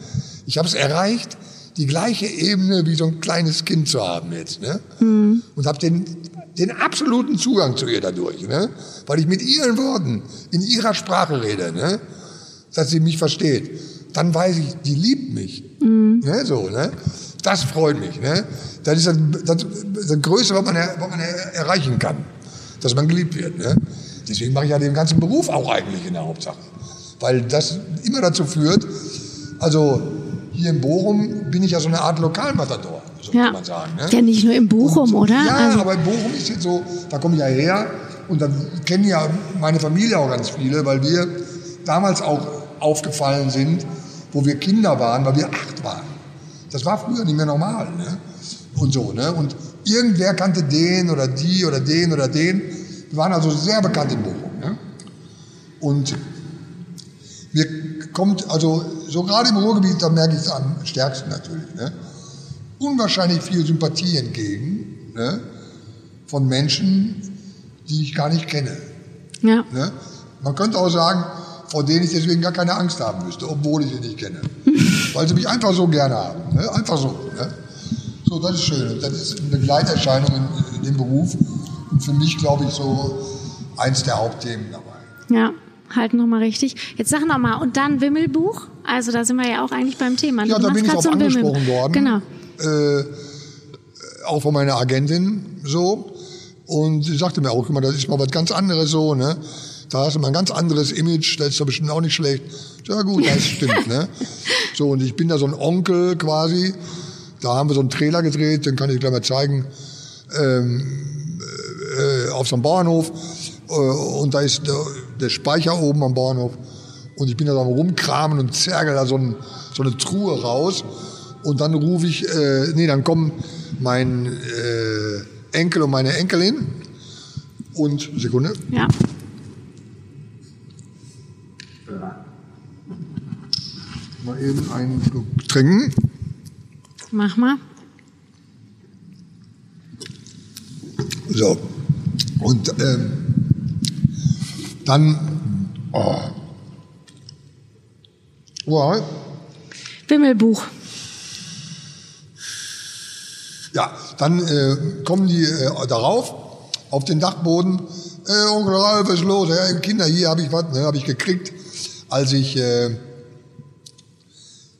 Ich habe es erreicht, die gleiche Ebene wie so ein kleines Kind zu haben jetzt. Ne? Mhm. Und habe den, den absoluten Zugang zu ihr dadurch. Ne? Weil ich mit ihren Worten, in ihrer Sprache rede, ne? dass sie mich versteht dann weiß ich, die liebt mich. Mhm. Ne, so, ne? Das freut mich. Ne? Das ist das, das, das Größte, was man, was man erreichen kann, dass man geliebt wird. Ne? Deswegen mache ich ja den ganzen Beruf auch eigentlich in der Hauptsache. Weil das immer dazu führt, also hier in Bochum bin ich ja so eine Art Lokalmatador, so ja. kann man sagen. Ne? Ja, nicht nur in Bochum, und, oder? Ja, also. aber in Bochum ist jetzt so, da komme ich ja her und dann kennen ja meine Familie auch ganz viele, weil wir damals auch aufgefallen sind, wo wir Kinder waren, weil wir acht waren. Das war früher nicht mehr normal. Ne? Und so. Ne? Und irgendwer kannte den oder die oder den oder den. Wir waren also sehr bekannt in Bochum. Ne? Und mir kommt, also so gerade im Ruhrgebiet, da merke ich es am stärksten natürlich, ne? unwahrscheinlich viel Sympathie entgegen ne? von Menschen, die ich gar nicht kenne. Ja. Ne? Man könnte auch sagen, vor denen ich deswegen gar keine Angst haben müsste, obwohl ich sie nicht kenne. [laughs] Weil sie mich einfach so gerne haben. Ne? Einfach so. Ne? So, das ist schön. Und das ist eine Begleiterscheinung in, in dem Beruf. Und für mich, glaube ich, so eins der Hauptthemen dabei. Ja. Halt nochmal richtig. Jetzt sag nochmal, und dann Wimmelbuch? Also da sind wir ja auch eigentlich beim Thema. Ja, da bin ich auch so angesprochen worden. Genau. Äh, auch von meiner Agentin so. Und sie sagte mir auch immer, das ist mal was ganz anderes so, ne? Da hast du mal ein ganz anderes Image, das ist doch bestimmt auch nicht schlecht. Ja gut, das stimmt. ne? [laughs] So, und ich bin da so ein Onkel quasi. Da haben wir so einen Trailer gedreht, den kann ich gleich mal zeigen. Ähm, äh, auf so einem Bauernhof. Äh, und da ist der, der, Speicher oben am Bauernhof. Und ich bin da so am rumkramen und zergel da so, ein, so eine Truhe raus. Und dann rufe ich, äh, nee, dann kommen mein äh, Enkel und meine Enkelin. Und, Sekunde. Ja. Mal eben einen Schluck trinken. Mach mal. So. Und ähm, dann. Oh. Ja. Wimmelbuch. Ja, dann äh, kommen die äh, darauf auf den Dachboden. Äh, Onkel Ralf, was ist los? Ja, Kinder, hier habe ich was, ne, habe ich gekriegt, als ich äh,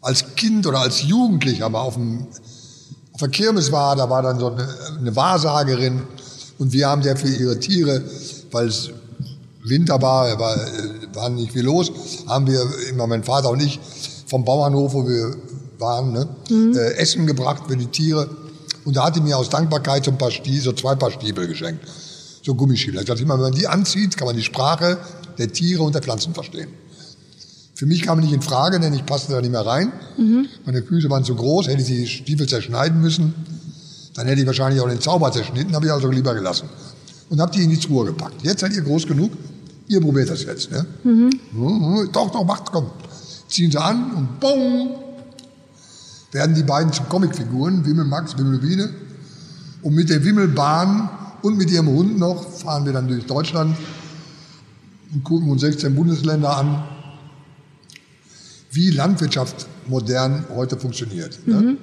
als Kind oder als Jugendlicher mal auf dem auf der Kirmes war, da war dann so eine, eine Wahrsagerin und wir haben der für ihre Tiere, weil es Winter war, war, war nicht viel los, haben wir immer mein Vater und ich vom Bauernhof, wo wir waren, ne, mhm. äh, Essen gebracht für die Tiere. Und da hat die mir aus Dankbarkeit so, ein paar Stiefel, so zwei Paar Stiefel geschenkt. So Gummistiefel. Ich dachte immer, wenn man die anzieht, kann man die Sprache der Tiere und der Pflanzen verstehen. Für mich kam nicht in Frage, denn ich passte da nicht mehr rein. Mhm. Meine Füße waren zu groß, hätte ich die Stiefel zerschneiden müssen. Dann hätte ich wahrscheinlich auch den Zauber zerschnitten, habe ich also lieber gelassen. Und habe die in die Truhe gepackt. Jetzt seid ihr groß genug, ihr probiert das jetzt. Ne? Mhm. Mhm. Doch, doch, macht, komm. Ziehen sie an und boom, werden die beiden zu Comicfiguren, Wimmel Max, Wimmel Biene. Und mit der Wimmelbahn und mit ihrem Hund noch fahren wir dann durch Deutschland und gucken uns 16 Bundesländer an wie Landwirtschaft modern heute funktioniert. Ne? Mhm. Ne?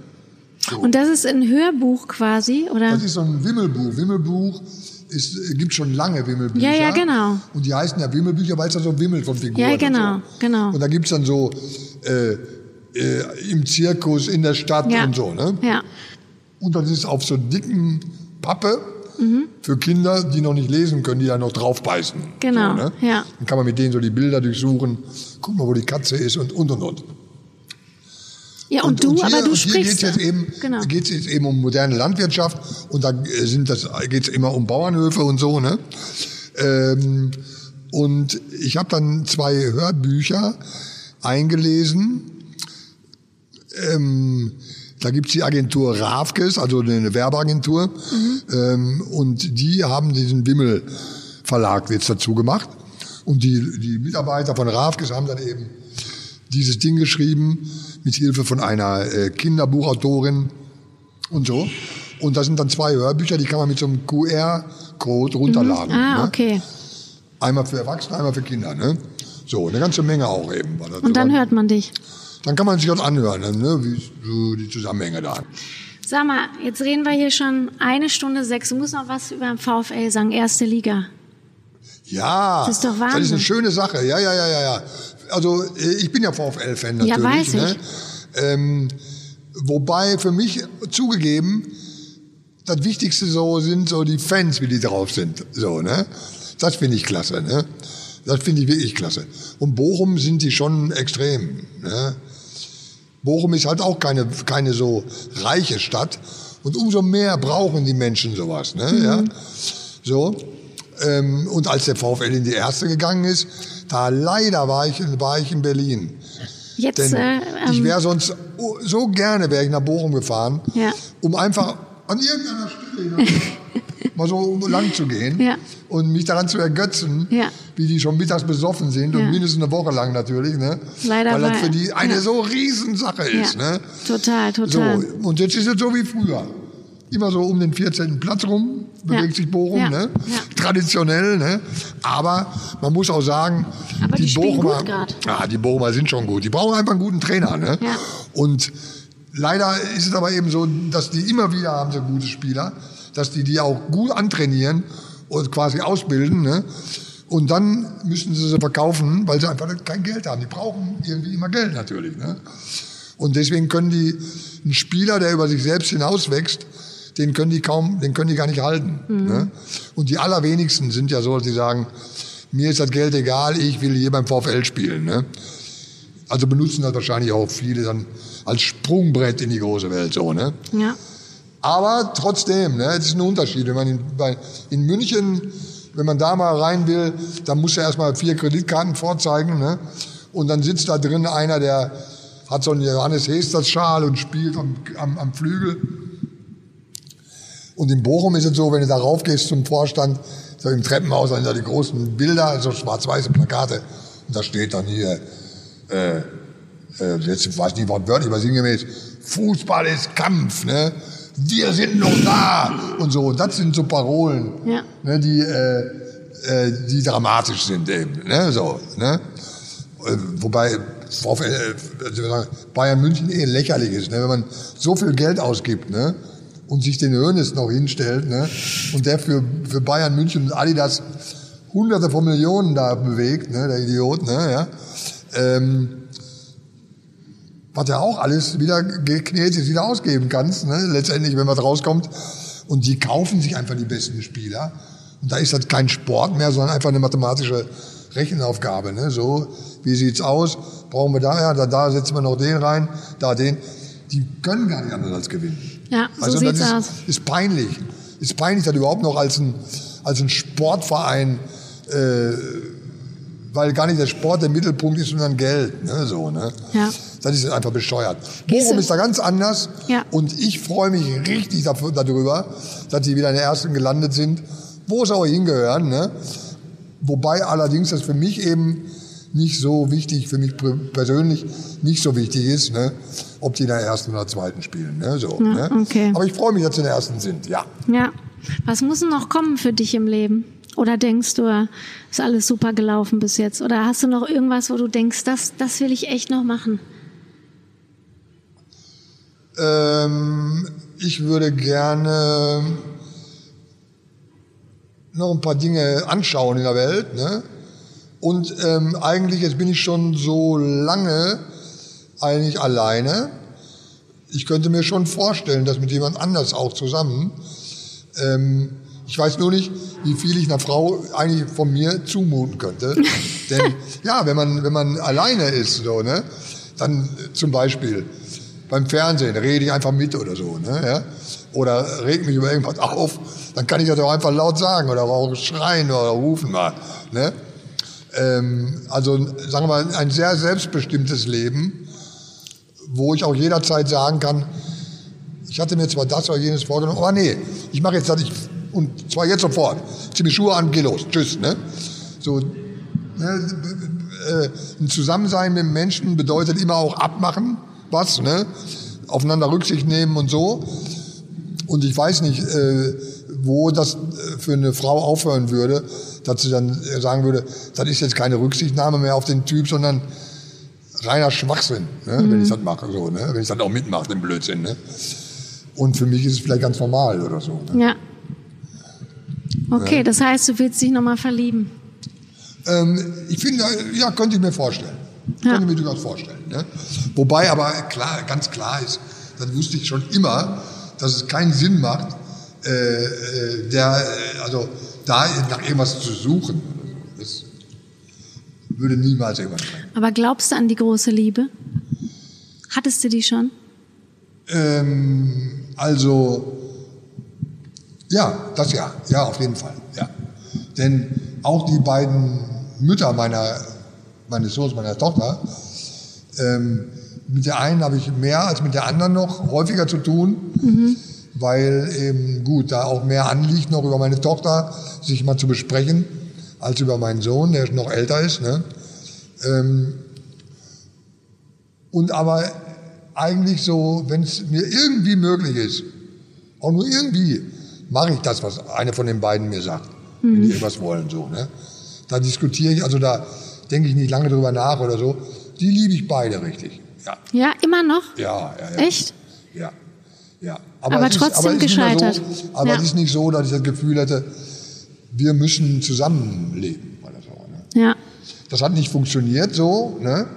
So. Und das ist ein Hörbuch quasi, oder? Das ist so ein Wimmelbuch. Wimmelbuch ist, gibt schon lange Wimmelbücher. Ja, ja, genau. Und die heißen ja Wimmelbücher, weil es da so wimmelt von Figuren. Ja, genau, und so. genau. Und da gibt's dann so äh, äh, im Zirkus, in der Stadt ja. und so. Ne? Ja. Und das ist auf so dicken Pappe mhm. für Kinder, die noch nicht lesen können, die da noch draufbeißen. Genau, so, ne? ja. Dann kann man mit denen so die Bilder durchsuchen, guck mal, wo die Katze ist und und und und. Ja, und, und du, und hier, aber du hier sprichst. Geht's jetzt eben, genau. geht's jetzt eben um moderne Landwirtschaft und da sind das, geht's immer um Bauernhöfe und so, ne? Ähm, und ich habe dann zwei Hörbücher eingelesen. Ähm, da gibt's die Agentur Rafkes, also eine Werbeagentur. Mhm. Ähm, und die haben diesen Wimmel Verlag jetzt dazu gemacht. Und die, die Mitarbeiter von Rafkes haben dann eben dieses Ding geschrieben mit Hilfe von einer äh, Kinderbuchautorin und so. Und das sind dann zwei Hörbücher, die kann man mit so einem QR-Code runterladen. Mhm. Ah, ne? okay. Einmal für Erwachsene, einmal für Kinder. Ne? So, eine ganze Menge auch eben. und dann hört man dich dann kann man sich das anhören, ne, wie so die Zusammenhänge da. Sag mal, jetzt reden wir hier schon eine Stunde sechs. Du musst noch was über den VfL sagen, erste Liga. Ja, das ist doch Wahnsinn. Das ist eine schöne Sache. Ja, ja, ja, ja, ja. Also äh, ich bin ja VfL-Fan natürlich. Ja, weiß ne? ich. Ähm, wobei für mich zugegeben, das Wichtigste so sind so die Fans, wie die drauf sind. So, ne? Das finde ich klasse, ne? Das finde ich wirklich klasse. Und Bochum sind die schon extrem. Ne? Bochum ist halt auch keine, keine so reiche Stadt. Und umso mehr brauchen die Menschen sowas. Ne? Mhm. Ja? So. Ähm, und als der VfL in die erste gegangen ist, da leider war ich, war ich in Berlin. Jetzt, Denn äh, ähm, ich wäre sonst so gerne wäre ich nach Bochum gefahren, ja. um einfach an irgendeiner Stelle [laughs] mal so lang zu gehen ja. und mich daran zu ergötzen, ja. wie die schon mittags besoffen sind ja. und mindestens eine Woche lang natürlich, ne? Leider weil das für die eine so Riesensache ist, ne? Total, total. So, und jetzt ist es so wie früher. Immer so um den 14. Platz rum bewegt sich Bochum, ne? Traditionell, ne? Aber man muss auch sagen, die, die Bochumer, ja, die Bochumer sind schon gut. Die brauchen einfach einen guten Trainer, ne? Ja. Und leider ist es aber eben so, dass die immer wieder haben so gute Spieler dass die die auch gut antrainieren und quasi ausbilden. Ne? Und dann müssen sie sie verkaufen, weil sie einfach kein Geld haben. Die brauchen irgendwie immer Geld natürlich. Ne? Und deswegen können die, ein Spieler, der über sich selbst hinauswächst, den können die kaum, den können die gar nicht halten. Mhm. Ne? Und die allerwenigsten sind ja so, dass sie sagen, mir ist das Geld egal, ich will hier beim VfL spielen. Ne? Also benutzen das wahrscheinlich auch viele dann als Sprungbrett in die große Welt so, ne? Ja. Aber trotzdem, ne, das ist ein Unterschied. Wenn man in, bei, in München, wenn man da mal rein will, dann muss er erstmal vier Kreditkarten vorzeigen. Ne? Und dann sitzt da drin einer, der hat so einen Johannes Hesters-Schal und spielt am, am, am Flügel. Und in Bochum ist es so, wenn du da raufgehst zum Vorstand, so im Treppenhaus, dann sind da die großen Bilder, so schwarz-weiße Plakate. Und da steht dann hier, äh, äh, jetzt weiß ich nicht wortwörtlich, aber sinngemäß, Fußball ist Kampf, ne? wir sind noch da und so. Und das sind so Parolen, ja. ne, die, äh, äh, die dramatisch sind eben. Ne, so, ne? Äh, wobei VfL, äh, Bayern München eh lächerlich ist, ne? wenn man so viel Geld ausgibt, ne? Und sich den Hönes noch hinstellt, ne? und der für, für Bayern München und Adidas hunderte von Millionen da bewegt, ne? der Idiot, ne? ja. Ähm, was ja auch alles wieder geknäht ist, wieder ausgeben kannst, ne? letztendlich, wenn was rauskommt. Und die kaufen sich einfach die besten Spieler. Und da ist das kein Sport mehr, sondern einfach eine mathematische Rechenaufgabe. Ne? So, wie sieht's aus? Brauchen wir da, ja, da, da setzen wir noch den rein, da den. Die können gar nicht anders als gewinnen. Ja, so also sieht's das aus. ist, ist peinlich. Ist peinlich, dass überhaupt noch als ein, als ein Sportverein, äh, weil gar nicht der Sport der Mittelpunkt ist, sondern Geld. Ne? So, ne? Ja. Das ist einfach bescheuert. Bochum ist da ganz anders. Ja. Und ich freue mich richtig dafür, darüber, dass sie wieder in der ersten gelandet sind, wo es auch hingehören. Ne? Wobei allerdings das für mich eben nicht so wichtig, für mich persönlich nicht so wichtig ist, ne? ob die in der ersten oder zweiten spielen. Ne? So, Ja, ne? okay. Aber ich freue mich, dass sie in der ersten sind, ja. Ja. Was muss denn noch kommen für dich im Leben? Oder denkst du, ist alles super gelaufen bis jetzt? Oder hast du noch irgendwas, wo du denkst, das, das will ich echt noch machen? Ähm, ich würde gerne noch ein paar Dinge anschauen in der Welt. Ne? Und ähm, eigentlich, jetzt bin ich schon so lange eigentlich alleine. Ich könnte mir schon vorstellen, dass mit jemand anders auch zusammen. Ähm, ich weiß nur nicht, wie viel ich einer Frau eigentlich von mir zumuten könnte. [laughs] Denn ja, wenn man, wenn man alleine ist, so, ne, dann äh, zum Beispiel beim Fernsehen rede ich einfach mit oder so, ne, ja, oder reg mich über irgendwas auf, dann kann ich das auch einfach laut sagen oder auch schreien oder rufen mal, ne. Ähm, also sagen wir mal, ein sehr selbstbestimmtes Leben, wo ich auch jederzeit sagen kann, ich hatte mir zwar das oder jenes vorgenommen, aber nee, ich mache jetzt das, ich, und zwar jetzt sofort. Zieh mir Schuhe an, geh los, tschüss, ne? So, ne, äh, ein Zusammensein mit Menschen bedeutet immer auch abmachen, was, ne? Aufeinander Rücksicht nehmen und so. Und ich weiß nicht, äh, wo das äh, für eine Frau aufhören würde, dass sie dann äh, sagen würde, das ist jetzt keine Rücksichtnahme mehr auf den Typ, sondern reiner Schwachsinn, ne? wenn ich das mache, so, ne? wenn ich das auch mitmache, den Blödsinn. Ne? Und für mich ist es vielleicht ganz normal oder so. Ne? Ja. Okay, das heißt, du willst dich nochmal verlieben. Ähm, ich finde, ja, könnte ich mir vorstellen. Ja. Könnte ich mir durchaus vorstellen. Ne? Wobei aber klar, ganz klar ist, das wusste ich schon immer, dass es keinen Sinn macht, äh, äh, der, äh, also da nach irgendwas zu suchen. Das würde niemals irgendwas bringen. Aber glaubst du an die große Liebe? Hattest du die schon? Ähm, also, ja, das ja, ja, auf jeden Fall, ja. Denn auch die beiden Mütter meiner, meines Sohns, meiner Tochter, ähm, mit der einen habe ich mehr als mit der anderen noch häufiger zu tun, weil eben gut, da auch mehr anliegt, noch über meine Tochter sich mal zu besprechen, als über meinen Sohn, der noch älter ist. Ne? Ähm, und aber eigentlich so, wenn es mir irgendwie möglich ist, auch nur irgendwie, mache ich das, was eine von den beiden mir sagt, wenn die irgendwas wollen. So, ne? Da diskutiere ich, also da denke ich nicht lange drüber nach oder so. Die liebe ich beide richtig. Ja, Ja, immer noch? ja, ja. ja. Echt? Ja, ja. Aber es trotzdem nicht mehr gescheitert. So, aber Ja. es ist nicht so, dass ich das Gefühl hätte, wir müssen zusammenleben oder so. Ne? Ja. Das hat nicht funktioniert so. Ne?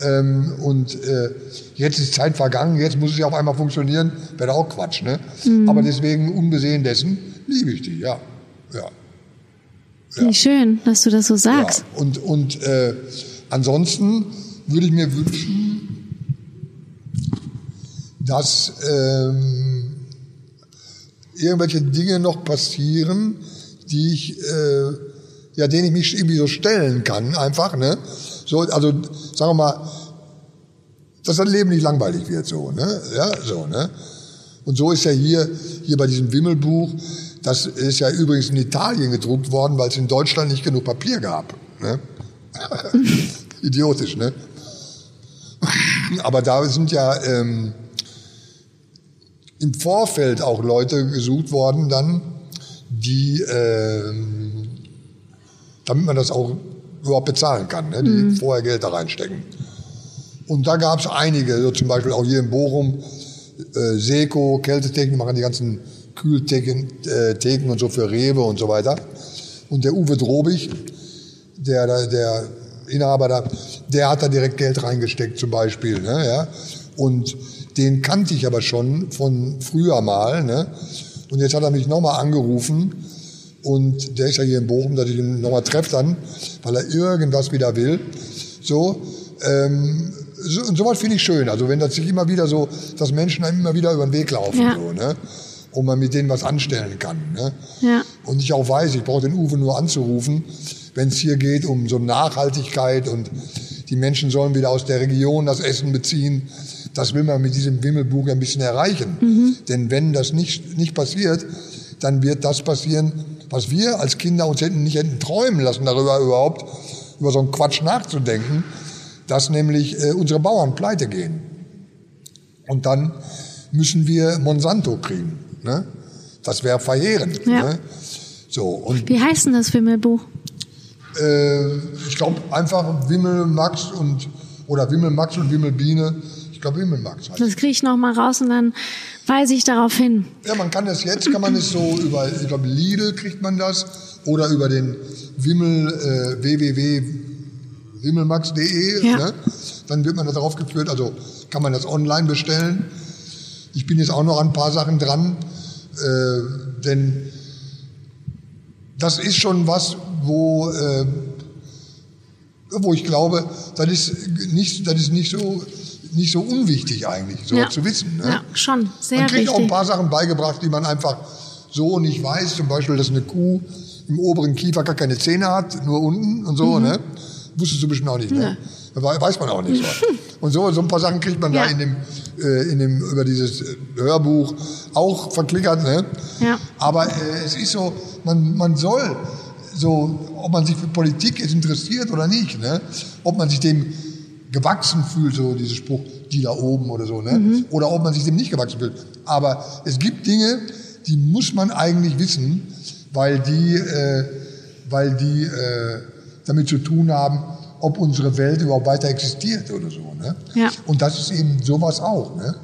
Ähm, und äh, jetzt ist Zeit vergangen, jetzt muss es ja auf einmal funktionieren, wäre auch Quatsch. Ne? Mhm. Aber deswegen, unbesehen dessen, liebe ich die, ja. ja. Wie schön, dass du das so ja. sagst. Und, und äh, ansonsten würde ich mir wünschen, dass ähm, irgendwelche Dinge noch passieren, die ich, äh, ja, denen ich mich irgendwie so stellen kann, einfach, ne? So, also, sagen wir mal, dass das Leben nicht langweilig wird, so, ne? Ja, so, ne? Und so ist ja hier, hier bei diesem Wimmelbuch, das ist ja übrigens in Italien gedruckt worden, weil es in Deutschland nicht genug Papier gab. Ne? [laughs] Idiotisch, ne? Aber da sind ja ähm, im Vorfeld auch Leute gesucht worden, dann, die, ähm, damit man das auch überhaupt bezahlen kann, ne? die vorher Geld da reinstecken. Und da gab es einige, so zum Beispiel auch hier in Bochum, äh, Seco, Kältetechnik, machen die ganzen Kühltheken äh, Theken und so für Rewe und so weiter. Und der Uwe Drobig, der, der, der Inhaber da, der hat da direkt Geld reingesteckt zum Beispiel. Ne, ja? Und den kannte ich aber schon von früher mal. Ne? Und jetzt hat er mich nochmal angerufen und der ist ja hier in Bochum, dass ich ihn nochmal treffe dann, weil er irgendwas wieder will. So, ähm, so und sowas finde ich schön. Also wenn das sich immer wieder so, dass Menschen einem immer wieder über den Weg laufen, Ja. so, ne? und man mit denen was anstellen kann. Ne? Ja. Und ich auch weiß, ich brauche den Uwe nur anzurufen, wenn es hier geht um so Nachhaltigkeit und die Menschen sollen wieder aus der Region das Essen beziehen. Das will man mit diesem Wimmelbuch ein bisschen erreichen. Denn wenn das nicht, nicht passiert, dann wird das passieren, was wir als Kinder uns hätten nicht hätten träumen lassen, darüber überhaupt, über so einen Quatsch nachzudenken, dass nämlich äh, unsere Bauern pleite gehen. Und dann müssen wir Monsanto kriegen. Ne? Das wäre verheerend. Ja. Ne? So, und Wie heißt denn das Wimmelbuch? äh, ich glaube einfach Wimmel Max und oder Wimmel Max und Wimmel Biene. Ich glaube Wimmel Max heißt. Das kriege ich noch mal raus und dann weise ich darauf hin. Ja, man kann das jetzt, kann man es so über, ich glaube Lidl kriegt man das oder über den Wimmel äh, www.wimmelmax.de. Ja. Ne? Dann wird man da drauf geführt, also kann man das online bestellen. Ich bin jetzt auch noch an ein paar Sachen dran, äh, denn das ist schon was, wo, äh, wo ich glaube, das ist nicht, das ist nicht so, nicht so unwichtig eigentlich, so Ja. zu wissen. Ne? Ja, schon. Sehr Man kriegt auch ein wichtig. paar Sachen beigebracht, die man einfach so nicht weiß. Zum Beispiel, dass eine Kuh im oberen Kiefer gar keine Zähne hat, nur unten und Mhm. so. Ne? Wusstest du bestimmt auch nicht. Ne? We- Weiß man auch nicht. So. [laughs] Und so, so ein paar Sachen kriegt man Ja. da in dem, äh, in dem, über dieses äh, Hörbuch auch verklickert. Ne? Ja. Aber äh, es ist so, man, man soll so, ob man sich für Politik interessiert oder nicht, ne? ob man sich dem gewachsen fühlt, so dieser Spruch, die da oben oder so, ne? oder ob man sich dem nicht gewachsen fühlt. Aber es gibt Dinge, die muss man eigentlich wissen, weil die, äh, weil die äh, damit zu tun haben, ob unsere Welt überhaupt weiter existiert oder so. Ne? Ja. Und das ist eben sowas auch. Ne?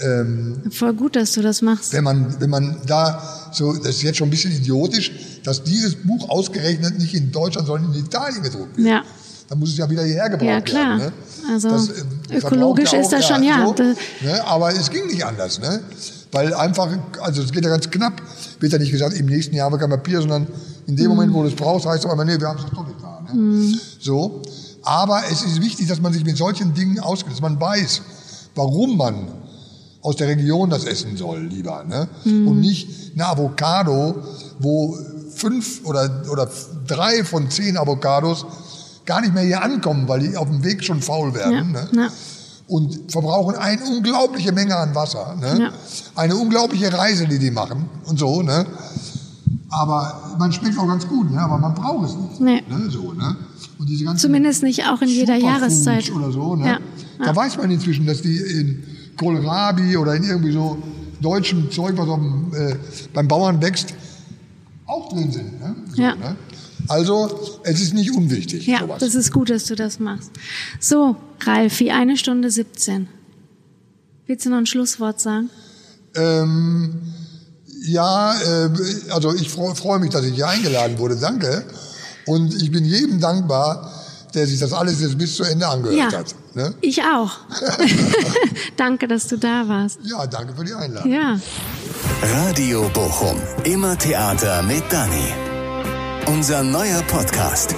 Ähm, Voll gut, dass du das machst. wenn man, wenn man da so, das ist jetzt schon ein bisschen idiotisch, dass dieses Buch ausgerechnet nicht in Deutschland, sondern in Italien gedruckt wird. Ja. Dann muss es ja wieder hierher gebracht Ja, klar. werden. Ne? Also, Das, äh, ökologisch ist das schon, ja. So, ne? Aber es ging nicht anders. Ne? Weil einfach, also es geht ja ganz knapp, wird ja nicht gesagt, im nächsten Jahr haben wir kein Papier, sondern in dem Moment, wo du es brauchst, heißt es aber, nee, wir haben es doch nicht da. Ne? So. Aber es ist wichtig, dass man sich mit solchen Dingen auskennt, dass man weiß, warum man aus der Region das essen soll, lieber. Ne? Und nicht eine Avocado, wo fünf oder, oder drei von zehn Avocados gar nicht mehr hier ankommen, weil die auf dem Weg schon faul werden. Ja. Ne? Ja. Und verbrauchen eine unglaubliche Menge an Wasser. Ne? Ja. Eine unglaubliche Reise, die die machen und so. Ne? Aber man schmeckt auch ganz gut, ne? aber man braucht es nicht. Nee. Ne? So, ne? Und diese ganzen Zumindest nicht auch in jeder Superfoods Jahreszeit. Oder so, ne? Ja. Da weiß man inzwischen, dass die in Kohlrabi oder in irgendwie so deutschem Zeug, was auf dem, äh, beim Bauern wächst, auch drin sind. Ne? So, Ja. ne? Also, es ist nicht unwichtig. Ja, sowas. das ist gut, dass du das machst. So, Ralfi, eine Stunde 17. Willst du noch ein Schlusswort sagen? Ähm, ja, äh, also ich freue freu mich, dass ich hier eingeladen wurde. Danke. Und ich bin jedem dankbar, der sich das alles jetzt bis zu Ende angehört Ja. hat. Ne? Ich auch. [laughs] Danke, dass du da warst. Ja, danke für die Einladung. Ja. Radio Bochum. Immer Theater mit Dani. Unser neuer Podcast.